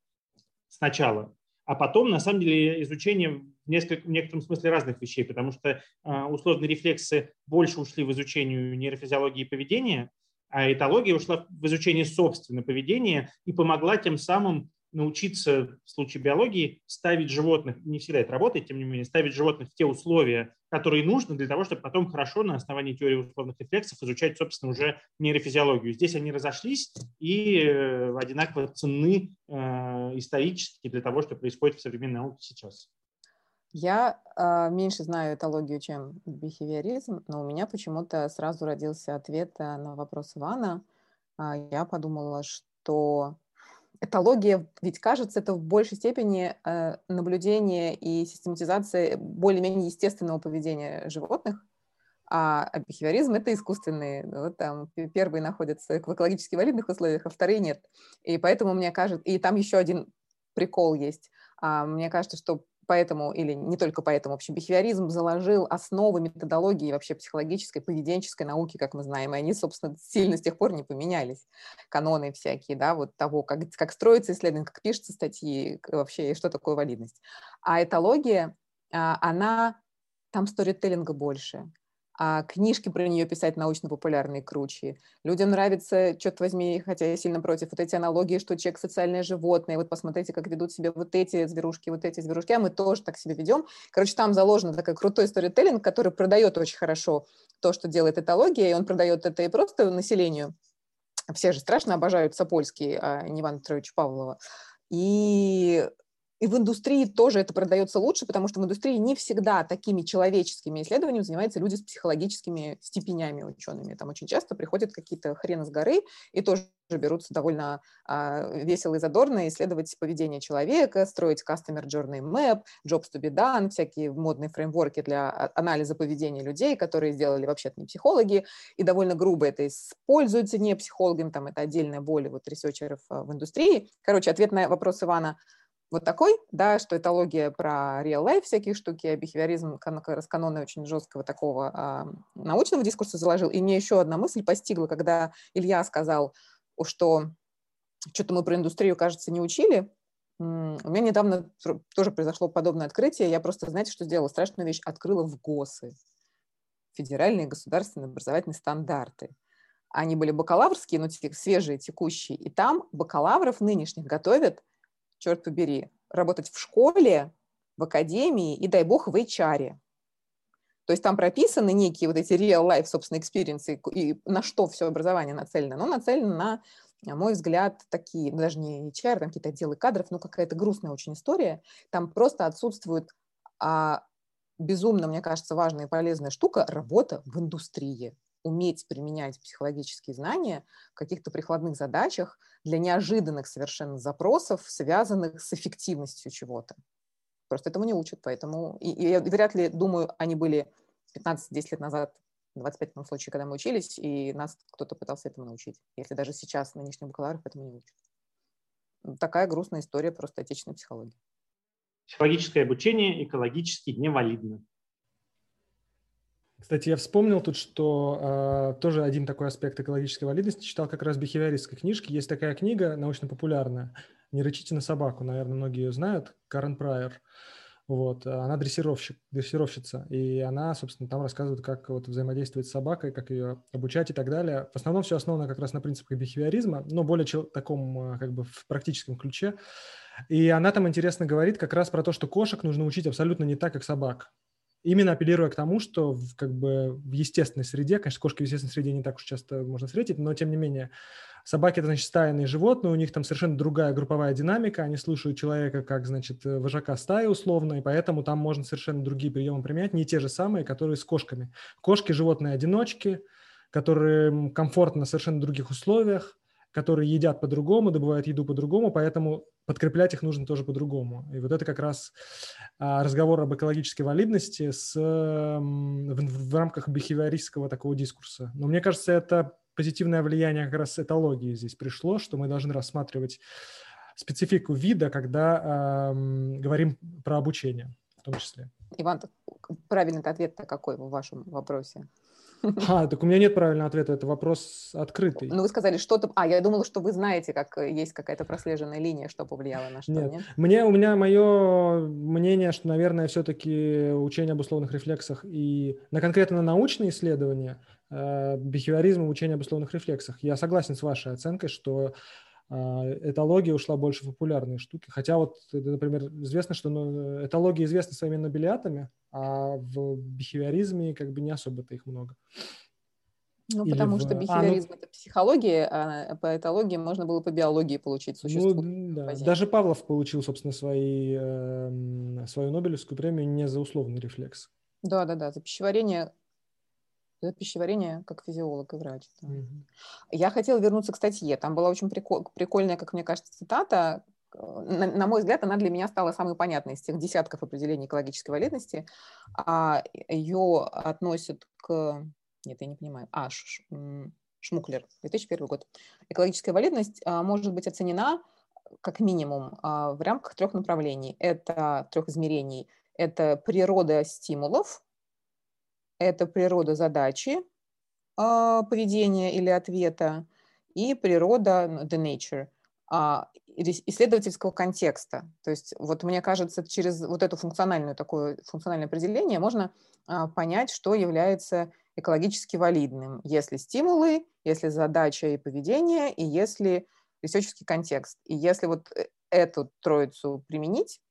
S1: сначала, а потом, на самом деле, изучение в, несколько, в некотором смысле разных вещей, потому что э, условные рефлексы больше ушли в изучение нейрофизиологии поведения, а этология ушла в изучение собственного поведения и помогла тем самым научиться в случае биологии ставить животных, не всегда это работает, тем не менее, ставить животных в те условия, которые нужны для того, чтобы потом хорошо на основании теории условных рефлексов изучать, собственно, уже нейрофизиологию. Здесь они разошлись и э, одинаково ценны э, исторически для того, что происходит в современной науке сейчас.
S2: Я э, меньше знаю этологию, чем бихевиоризм, но у меня почему-то сразу родился ответ э, на вопрос Ивана. Э, я подумала, что этология, ведь кажется, это в большей степени э, наблюдение и систематизация более-менее естественного поведения животных, а, бихевиоризм – это искусственные. Вот там первые находятся в экологически валидных условиях, а вторые нет. И поэтому мне кажется, и там еще один прикол есть. А, мне кажется, что поэтому, или не только поэтому, в общем, бихевиоризм заложил основы методологии вообще психологической, поведенческой науки, как мы знаем, и они, собственно, сильно с тех пор не поменялись. Каноны всякие, да, вот того, как, как строится исследование, как пишутся статьи, вообще, и что такое валидность. А этология, а, она, там сторителлинга больше, а книжки про нее писать научно-популярные круче. Людям нравится, черт возьми, хотя я сильно против, вот эти аналогии, что человек социальное животное, вот посмотрите, как ведут себя вот эти зверушки, вот эти зверушки, а мы тоже так себя ведем. Короче, там заложена такая крутой сторителлинг, который продает очень хорошо то, что делает этология, и он продает это и просто населению. Все же страшно обожают Сапольский, а не Ивана Петровича Павлова. И и в индустрии тоже это продается лучше, потому что в индустрии не всегда такими человеческими исследованиями занимаются люди с психологическими степенями учеными. Там очень часто приходят какие-то хрены с горы и тоже берутся довольно а, весело и задорно исследовать поведение человека, строить customer journey map, jobs to be done, всякие модные фреймворки для а, анализа поведения людей, которые сделали вообще-то не психологи, и довольно грубо это используется не психологами, там это отдельная боль вот ресерчеров а, в индустрии. Короче, ответ на вопрос Ивана – вот такой, да, что этология про real life всякие штуки, а бихевиоризм с канона очень жесткого такого а, научного дискурса заложил. И мне еще одна мысль постигла, когда Илья сказал, что что-то мы про индустрию, кажется, не учили. У меня недавно тоже произошло подобное открытие. Я просто, знаете, что сделала? Страшную вещь. Открыла в ГОСы. Федеральные государственные образовательные стандарты. Они были бакалаврские, но свежие, текущие. И там бакалавров нынешних готовят черт побери, работать в школе, в академии и, дай бог, в HR. То есть там прописаны некие вот эти real life, собственно, experience и на что все образование нацелено. Оно нацелено на, на мой взгляд, такие, ну, даже не HR, там какие-то отделы кадров, ну, какая-то грустная очень история. Там просто отсутствует а, безумно, мне кажется, важная и полезная штука – работа в индустрии уметь применять психологические знания в каких-то прикладных задачах для неожиданных совершенно запросов, связанных с эффективностью чего-то. Просто этому не учат, поэтому... И, и вряд ли, думаю, они были 15-10 лет назад, 25 в случае, когда мы учились, и нас кто-то пытался этому научить. Если даже сейчас нынешних бакалавров этому не учат. Такая грустная история просто отечественной психологии.
S1: Психологическое обучение экологически невалидно.
S4: Кстати, я вспомнил тут, что э, тоже один такой аспект экологической валидности читал как раз бихевиористской книжке. Есть такая книга научно-популярная «Не рычите на собаку», наверное, многие ее знают, Карен Прайер. Вот, она дрессировщик, дрессировщица, и она, собственно, там рассказывает, как вот взаимодействовать с собакой, как ее обучать и так далее. В основном все основано как раз на принципах бихевиоризма, но более таком, а, как бы, в практическом ключе. И она там интересно говорит как раз про то, что кошек нужно учить абсолютно не так, как собак именно апеллируя к тому, что в, как бы в естественной среде, конечно, кошки в естественной среде не так уж часто можно встретить, но тем не менее, собаки – это, значит, стайные животные, у них там совершенно другая групповая динамика, они слушают человека как, значит, вожака стаи условно, и поэтому там можно совершенно другие приемы применять, не те же самые, которые с кошками. Кошки – животные-одиночки, которые комфортно на совершенно других условиях, которые едят по-другому, добывают еду по-другому, поэтому подкреплять их нужно тоже по-другому. И вот это как раз а, разговор об экологической валидности с, в, в рамках бихевиористского такого дискурса. Но мне кажется, это позитивное влияние как раз этологии здесь пришло, что мы должны рассматривать специфику вида, когда э, говорим про обучение в том числе.
S2: Иван, правильный ответ-то какой в вашем вопросе? [laughs]
S4: А, так у меня нет правильного ответа, это вопрос открытый.
S2: Ну, вы сказали что-то... А, я думала, что вы знаете, как э, есть какая-то прослеженная линия, что повлияло на что,
S4: нет? нет? Мне, у меня мое мнение, что, наверное, все-таки учение об условных рефлексах и на конкретно научные исследования э, бихевиоризма, учение об условных рефлексах. Я согласен с вашей оценкой, что этология ушла больше в популярные штуки. Хотя вот, например, известно, что ну, этология известна своими нобелиатами, а в бихевиоризме как бы не особо-то их много.
S2: Ну, Или потому в... что бихевиоризм а, ну... это психология, а по этологии можно было по биологии получить существо.
S4: Ну, да. Даже Павлов получил, собственно, свои, э, свою Нобелевскую премию не за условный рефлекс.
S2: Да, да, да, за пищеварение за пищеварение как физиолог и врач. Да. Mm-hmm. Я хотела вернуться к статье. Там была очень прикол, прикольная, как мне кажется, цитата. На, на мой взгляд, она для меня стала самой понятной из тех десятков определений экологической валидности. А ее относят к... Нет, я не понимаю. А, Ш, Шмуклер, 2001 год. Экологическая валидность а, может быть оценена как минимум а, в рамках трех направлений. Это трех измерений. Это природа стимулов, это природа задачи а, поведения или ответа и природа ну, the nature а, исследовательского контекста. То есть вот мне кажется, через вот это функциональное такое функциональное определение можно а, понять, что является экологически валидным, если стимулы, если задача и поведение, и если ресерческий контекст. И если вот э, эту троицу применить,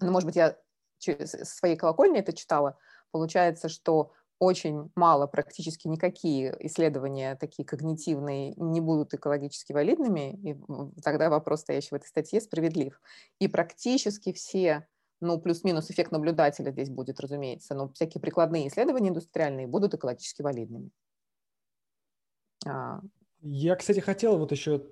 S2: ну, может быть, я через своей колокольни это читала, Получается, что очень мало, практически никакие исследования такие когнитивные не будут экологически валидными, и тогда вопрос, стоящий в этой статье, справедлив. И практически все, ну, плюс-минус эффект наблюдателя здесь будет, разумеется, но всякие прикладные исследования индустриальные будут экологически валидными.
S4: А. Я, кстати, хотел вот еще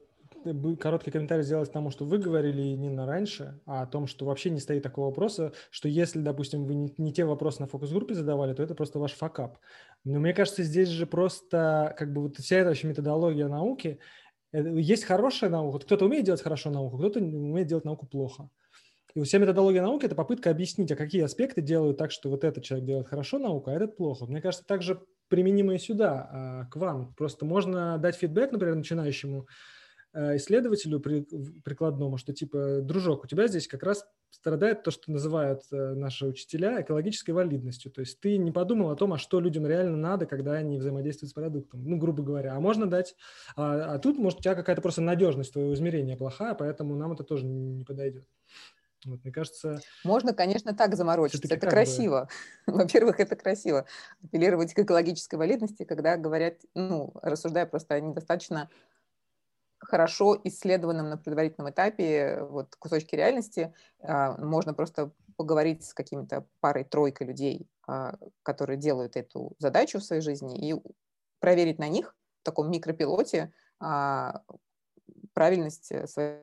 S4: короткий комментарий сделать к тому, что вы говорили, Нина, раньше, а о том, что вообще не стоит такого вопроса, что если, допустим, вы не, не те вопросы на фокус-группе задавали, то это просто ваш факап. Но мне кажется, здесь же просто как бы вот вся эта вообще методология науки, есть хорошая наука, кто-то умеет делать хорошо науку, кто-то умеет делать науку плохо. И вся методология науки – это попытка объяснить, а какие аспекты делают так, что вот этот человек делает хорошо науку, а этот плохо. Мне кажется, также применимо и сюда, а, к вам. Просто можно дать фидбэк, например, начинающему, Э, исследователю прикладному, что типа, дружок, у тебя здесь как раз страдает то, что называют э, наши учителя экологической валидностью. То есть ты не подумал о том, а что людям реально надо, когда они взаимодействуют с продуктом, ну, грубо говоря. А можно дать... А, а тут, может, у тебя какая-то просто надежность твоего измерения плохая, поэтому нам это тоже не подойдет. Вот, мне кажется...
S2: Можно, конечно, так заморочиться. Это красиво. Бы... [laughs] Во-первых, это красиво. Апеллировать к экологической валидности, когда говорят, ну, рассуждая просто о недостаточно хорошо исследованным на предварительном этапе вот, кусочки реальности. А, можно просто поговорить с какими-то парой-тройкой людей, а, которые делают эту задачу в своей жизни, и проверить на них в таком микропилоте а, правильность своих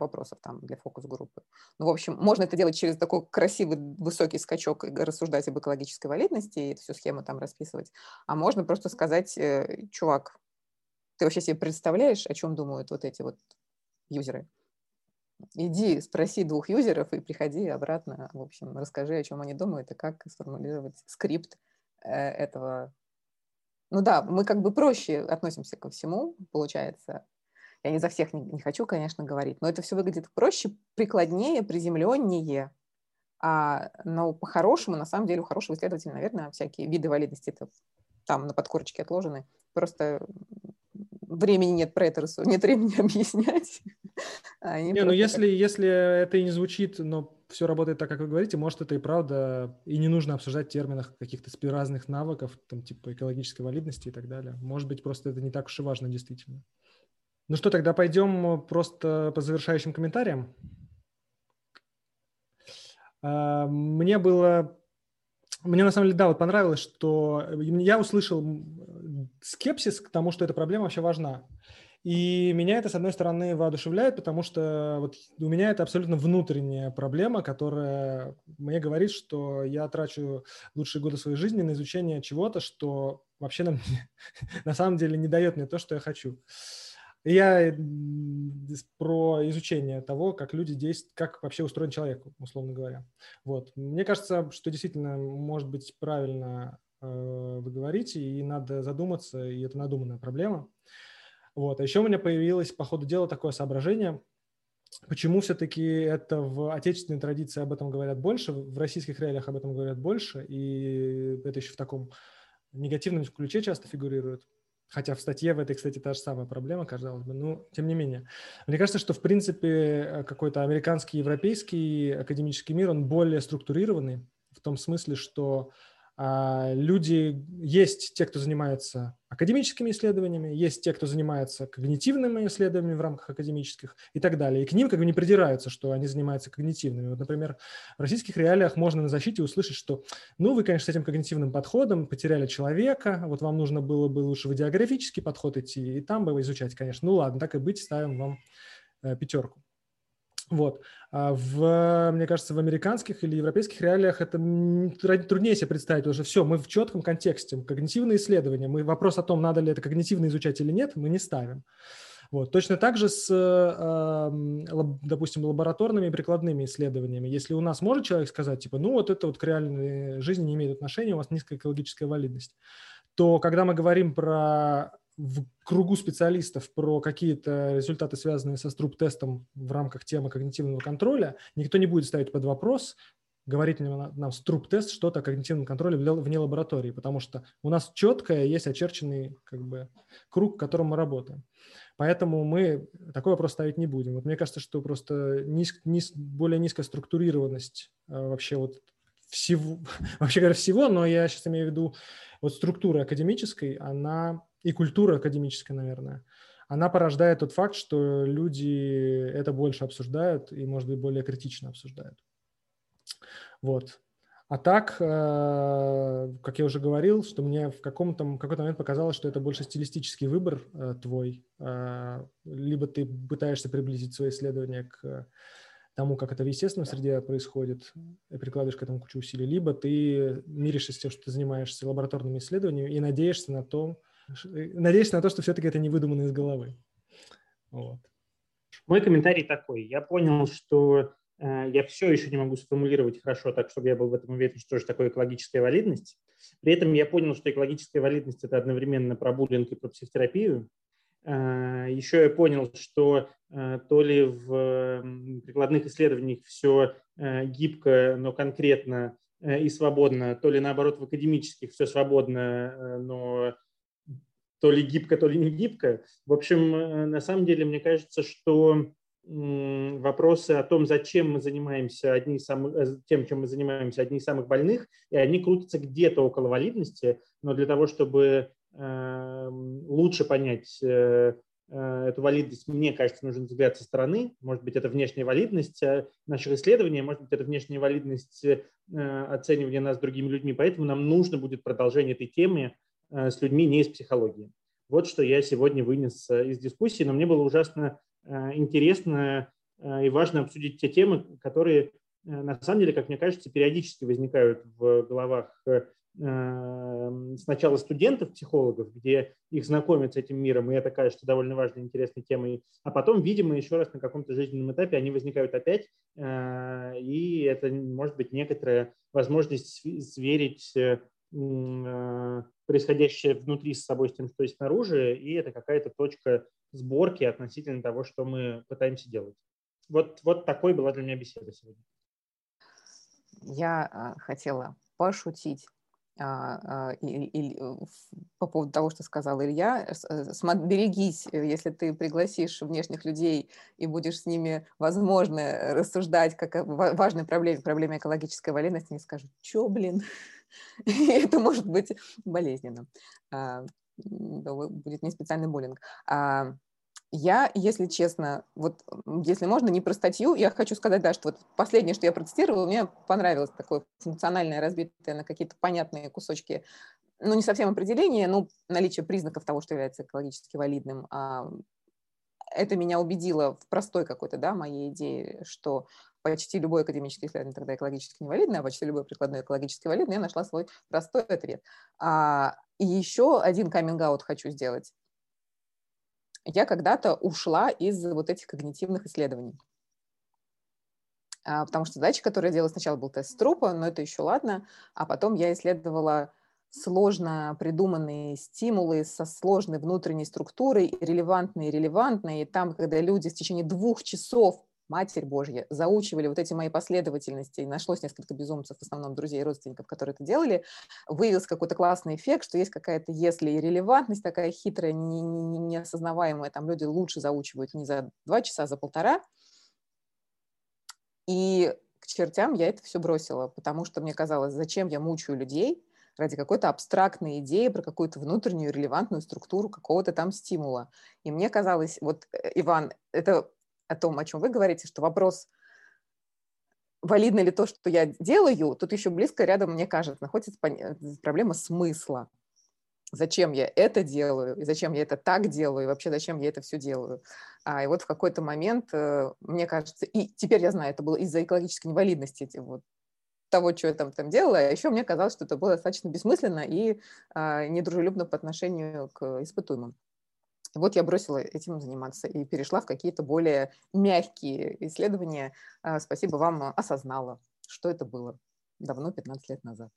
S2: вопросов там для фокус-группы. Ну, в общем, можно это делать через такой красивый высокий скачок и рассуждать об экологической валидности и всю схему там расписывать. А можно просто сказать, э, чувак, ты вообще себе представляешь, о чем думают вот эти вот юзеры? Иди, спроси двух юзеров и приходи обратно. В общем, расскажи, о чем они думают и как сформулировать скрипт э, этого. Ну да, мы как бы проще относимся ко всему, получается. Я не за всех не, не хочу, конечно, говорить, но это все выглядит проще, прикладнее, приземленнее. А, но по-хорошему, на самом деле, у хорошего исследователя, наверное, всякие виды валидности это там на подкорочке отложены. Просто времени нет про это, нет времени [laughs] объяснять.
S4: Они не, ну если, если это и не звучит, но все работает так, как вы говорите, может, это и правда, и не нужно обсуждать в терминах каких-то разных навыков, там, типа экологической валидности и так далее. Может быть, просто это не так уж и важно действительно. Ну что, тогда пойдем просто по завершающим комментариям. А, мне было мне на самом деле, да, вот понравилось, что я услышал скепсис к тому, что эта проблема вообще важна. И меня это, с одной стороны, воодушевляет, потому что вот у меня это абсолютно внутренняя проблема, которая мне говорит, что я трачу лучшие годы своей жизни на изучение чего-то, что вообще нам, [laughs] на самом деле не дает мне то, что я хочу. Я про изучение того, как люди действуют, как вообще устроен человек, условно говоря. Вот. Мне кажется, что действительно может быть правильно вы говорите, и надо задуматься, и это надуманная проблема. Вот. А еще у меня появилось по ходу дела такое соображение, почему все-таки это в отечественной традиции об этом говорят больше, в российских реалиях об этом говорят больше, и это еще в таком негативном ключе часто фигурирует. Хотя в статье в этой, кстати, та же самая проблема, казалось бы. Но тем не менее. Мне кажется, что, в принципе, э, какой-то американский, европейский академический мир, он более структурированный в том смысле, что люди, есть те, кто занимается академическими исследованиями, есть те, кто занимается когнитивными исследованиями в рамках академических и так далее. И к ним как бы не придираются, что они занимаются когнитивными. Вот, например, в российских реалиях можно на защите услышать, что, ну, вы, конечно, с этим когнитивным подходом потеряли человека, вот вам нужно было бы лучше в идеографический подход идти, и там бы изучать, конечно. Ну, ладно, так и быть, ставим вам э, пятерку. Вот. А в, мне кажется, в американских или европейских реалиях это труднее себе представить. Уже все, мы в четком контексте. Когнитивные исследования. Мы вопрос о том, надо ли это когнитивно изучать или нет, мы не ставим. Вот. Точно так же с, допустим, лабораторными и прикладными исследованиями. Если у нас может человек сказать, типа, ну вот это вот к реальной жизни не имеет отношения, у вас низкая экологическая валидность, то когда мы говорим про в кругу специалистов про какие-то результаты, связанные со струп-тестом в рамках темы когнитивного контроля, никто не будет ставить под вопрос, говорить нам, струп-тест что-то о когнитивном контроле вне лаборатории, потому что у нас четкое есть очерченный как бы, круг, в котором мы работаем. Поэтому мы такой вопрос ставить не будем. Вот мне кажется, что просто низ, низ, более низкая структурированность э, вообще вот всего, [laughs] вообще говоря, всего, но я сейчас имею в виду вот структура академической, она и культура академическая, наверное, она порождает тот факт, что люди это больше обсуждают и, может быть, более критично обсуждают. Вот. А так, э, как я уже говорил, что мне в каком-то какой-то момент показалось, что это больше стилистический выбор э, твой. Э, либо ты пытаешься приблизить свои исследования к тому, как это в естественной среде происходит, и прикладываешь к этому кучу усилий, либо ты миришься с тем, что ты занимаешься лабораторными исследованиями и надеешься на то, надеешься на то, что все-таки это не выдумано из головы. Вот.
S1: Мой комментарий такой. Я понял, что э, я все еще не могу сформулировать хорошо так, чтобы я был в этом уверен, что же такое экологическая валидность. При этом я понял, что экологическая валидность – это одновременно про буллинг и про психотерапию. Э, еще я понял, что э, то ли в прикладных исследованиях все э, гибко, но конкретно и свободно, то ли наоборот в академических все свободно, но то ли гибко, то ли не гибко. В общем, на самом деле, мне кажется, что вопросы о том, зачем мы занимаемся одни самых, тем, чем мы занимаемся, одни из самых больных, и они крутятся где-то около валидности, но для того, чтобы Эм, лучше понять э, э, эту валидность, мне кажется, нужен взгляд со стороны. Может быть, это внешняя валидность э, наших исследований, может быть, это внешняя валидность оценивания нас другими людьми. Поэтому нам нужно будет продолжение этой темы с людьми не из психологии. Вот что я сегодня вынес из дискуссии, но мне было ужасно интересно и важно обсудить те темы, которые на самом деле, как мне кажется, периодически возникают в головах Эм, сначала студентов, психологов, где их знакомят с этим миром, и это кажется довольно важной, интересной темой, а потом, видимо, еще раз на каком-то жизненном этапе они возникают опять, э, и это может быть некоторая возможность сверить э, э, происходящее внутри с собой с тем, что есть снаружи, и это какая-то точка сборки относительно того, что мы пытаемся делать. Вот, вот такой была для меня беседа сегодня.
S2: Я хотела пошутить а, а, и, и, э, по поводу того, что сказал Илья, э, берегись, э, если ты пригласишь внешних людей и будешь с ними, возможно, рассуждать как о важной проблеме, проблеме экологической валидности, они скажут, что, блин, [laughs] это может быть болезненно. А, будет не специальный буллинг. Я, если честно, вот если можно, не про статью, я хочу сказать, да, что вот последнее, что я процитировала, мне понравилось такое функциональное, разбитое на какие-то понятные кусочки, ну, не совсем определение, но наличие признаков того, что является экологически валидным. А, это меня убедило в простой какой-то, да, моей идее, что почти любой академический исследование тогда экологически невалидное, а почти любой прикладной экологически валидный, я нашла свой простой ответ. А, и еще один каминг хочу сделать я когда-то ушла из вот этих когнитивных исследований. А, потому что задача, которую я делала сначала, был тест трупа, но это еще ладно, а потом я исследовала сложно придуманные стимулы со сложной внутренней структурой, релевантные, релевантные. И там, когда люди в течение двух часов Матерь Божья, заучивали вот эти мои последовательности, и нашлось несколько безумцев, в основном друзей и родственников, которые это делали, выявился какой-то классный эффект, что есть какая-то, если и релевантность такая хитрая, не, не, неосознаваемая, там люди лучше заучивают не за два часа, а за полтора. И к чертям я это все бросила, потому что мне казалось, зачем я мучаю людей ради какой-то абстрактной идеи про какую-то внутреннюю релевантную структуру какого-то там стимула. И мне казалось, вот, э, Иван, это о том, о чем вы говорите, что вопрос, валидно ли то, что я делаю, тут еще близко рядом, мне кажется, находится проблема смысла. Зачем я это делаю, и зачем я это так делаю, и вообще зачем я это все делаю. А, и вот в какой-то момент, э, мне кажется, и теперь я знаю, это было из-за экологической невалидности вот того, что я там, там делала, а еще мне казалось, что это было достаточно бессмысленно и а, недружелюбно по отношению к испытуемым. Вот я бросила этим заниматься и перешла в какие-то более мягкие исследования. А, спасибо вам, осознала, что это было давно, 15 лет назад.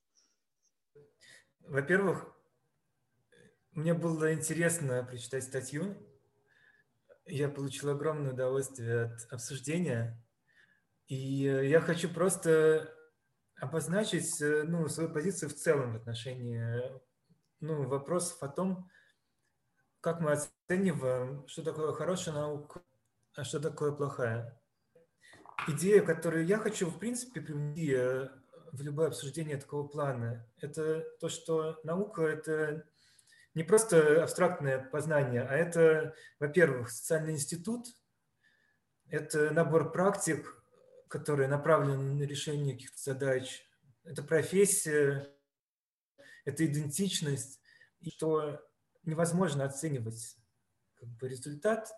S3: Во-первых, мне было интересно прочитать статью. Я получил огромное удовольствие от обсуждения. И я хочу просто обозначить ну, свою позицию в целом в отношении ну, вопросов о том, как мы оцениваем, что такое хорошая наука, а что такое плохая. Идея, которую я хочу, в принципе, привнести э, в любое обсуждение такого плана. Это то, что наука — это не просто абстрактное познание, а это, во-первых, социальный институт, это набор практик, которые направлены на решение каких-то задач, это профессия, это идентичность, и что невозможно оценивать как бы, результат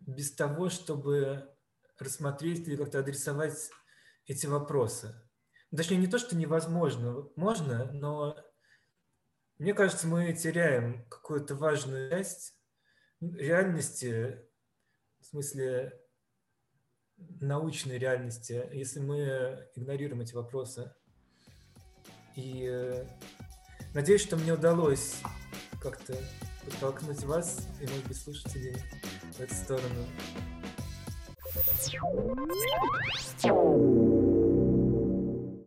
S3: без того, чтобы рассмотреть или как-то адресовать эти вопросы. Точнее, не то, что невозможно, можно, но мне кажется, мы теряем какую-то важную часть реальности, в смысле научной реальности, если мы игнорируем эти вопросы. И надеюсь, что мне удалось как-то подтолкнуть вас и, может слушателей в эту сторону.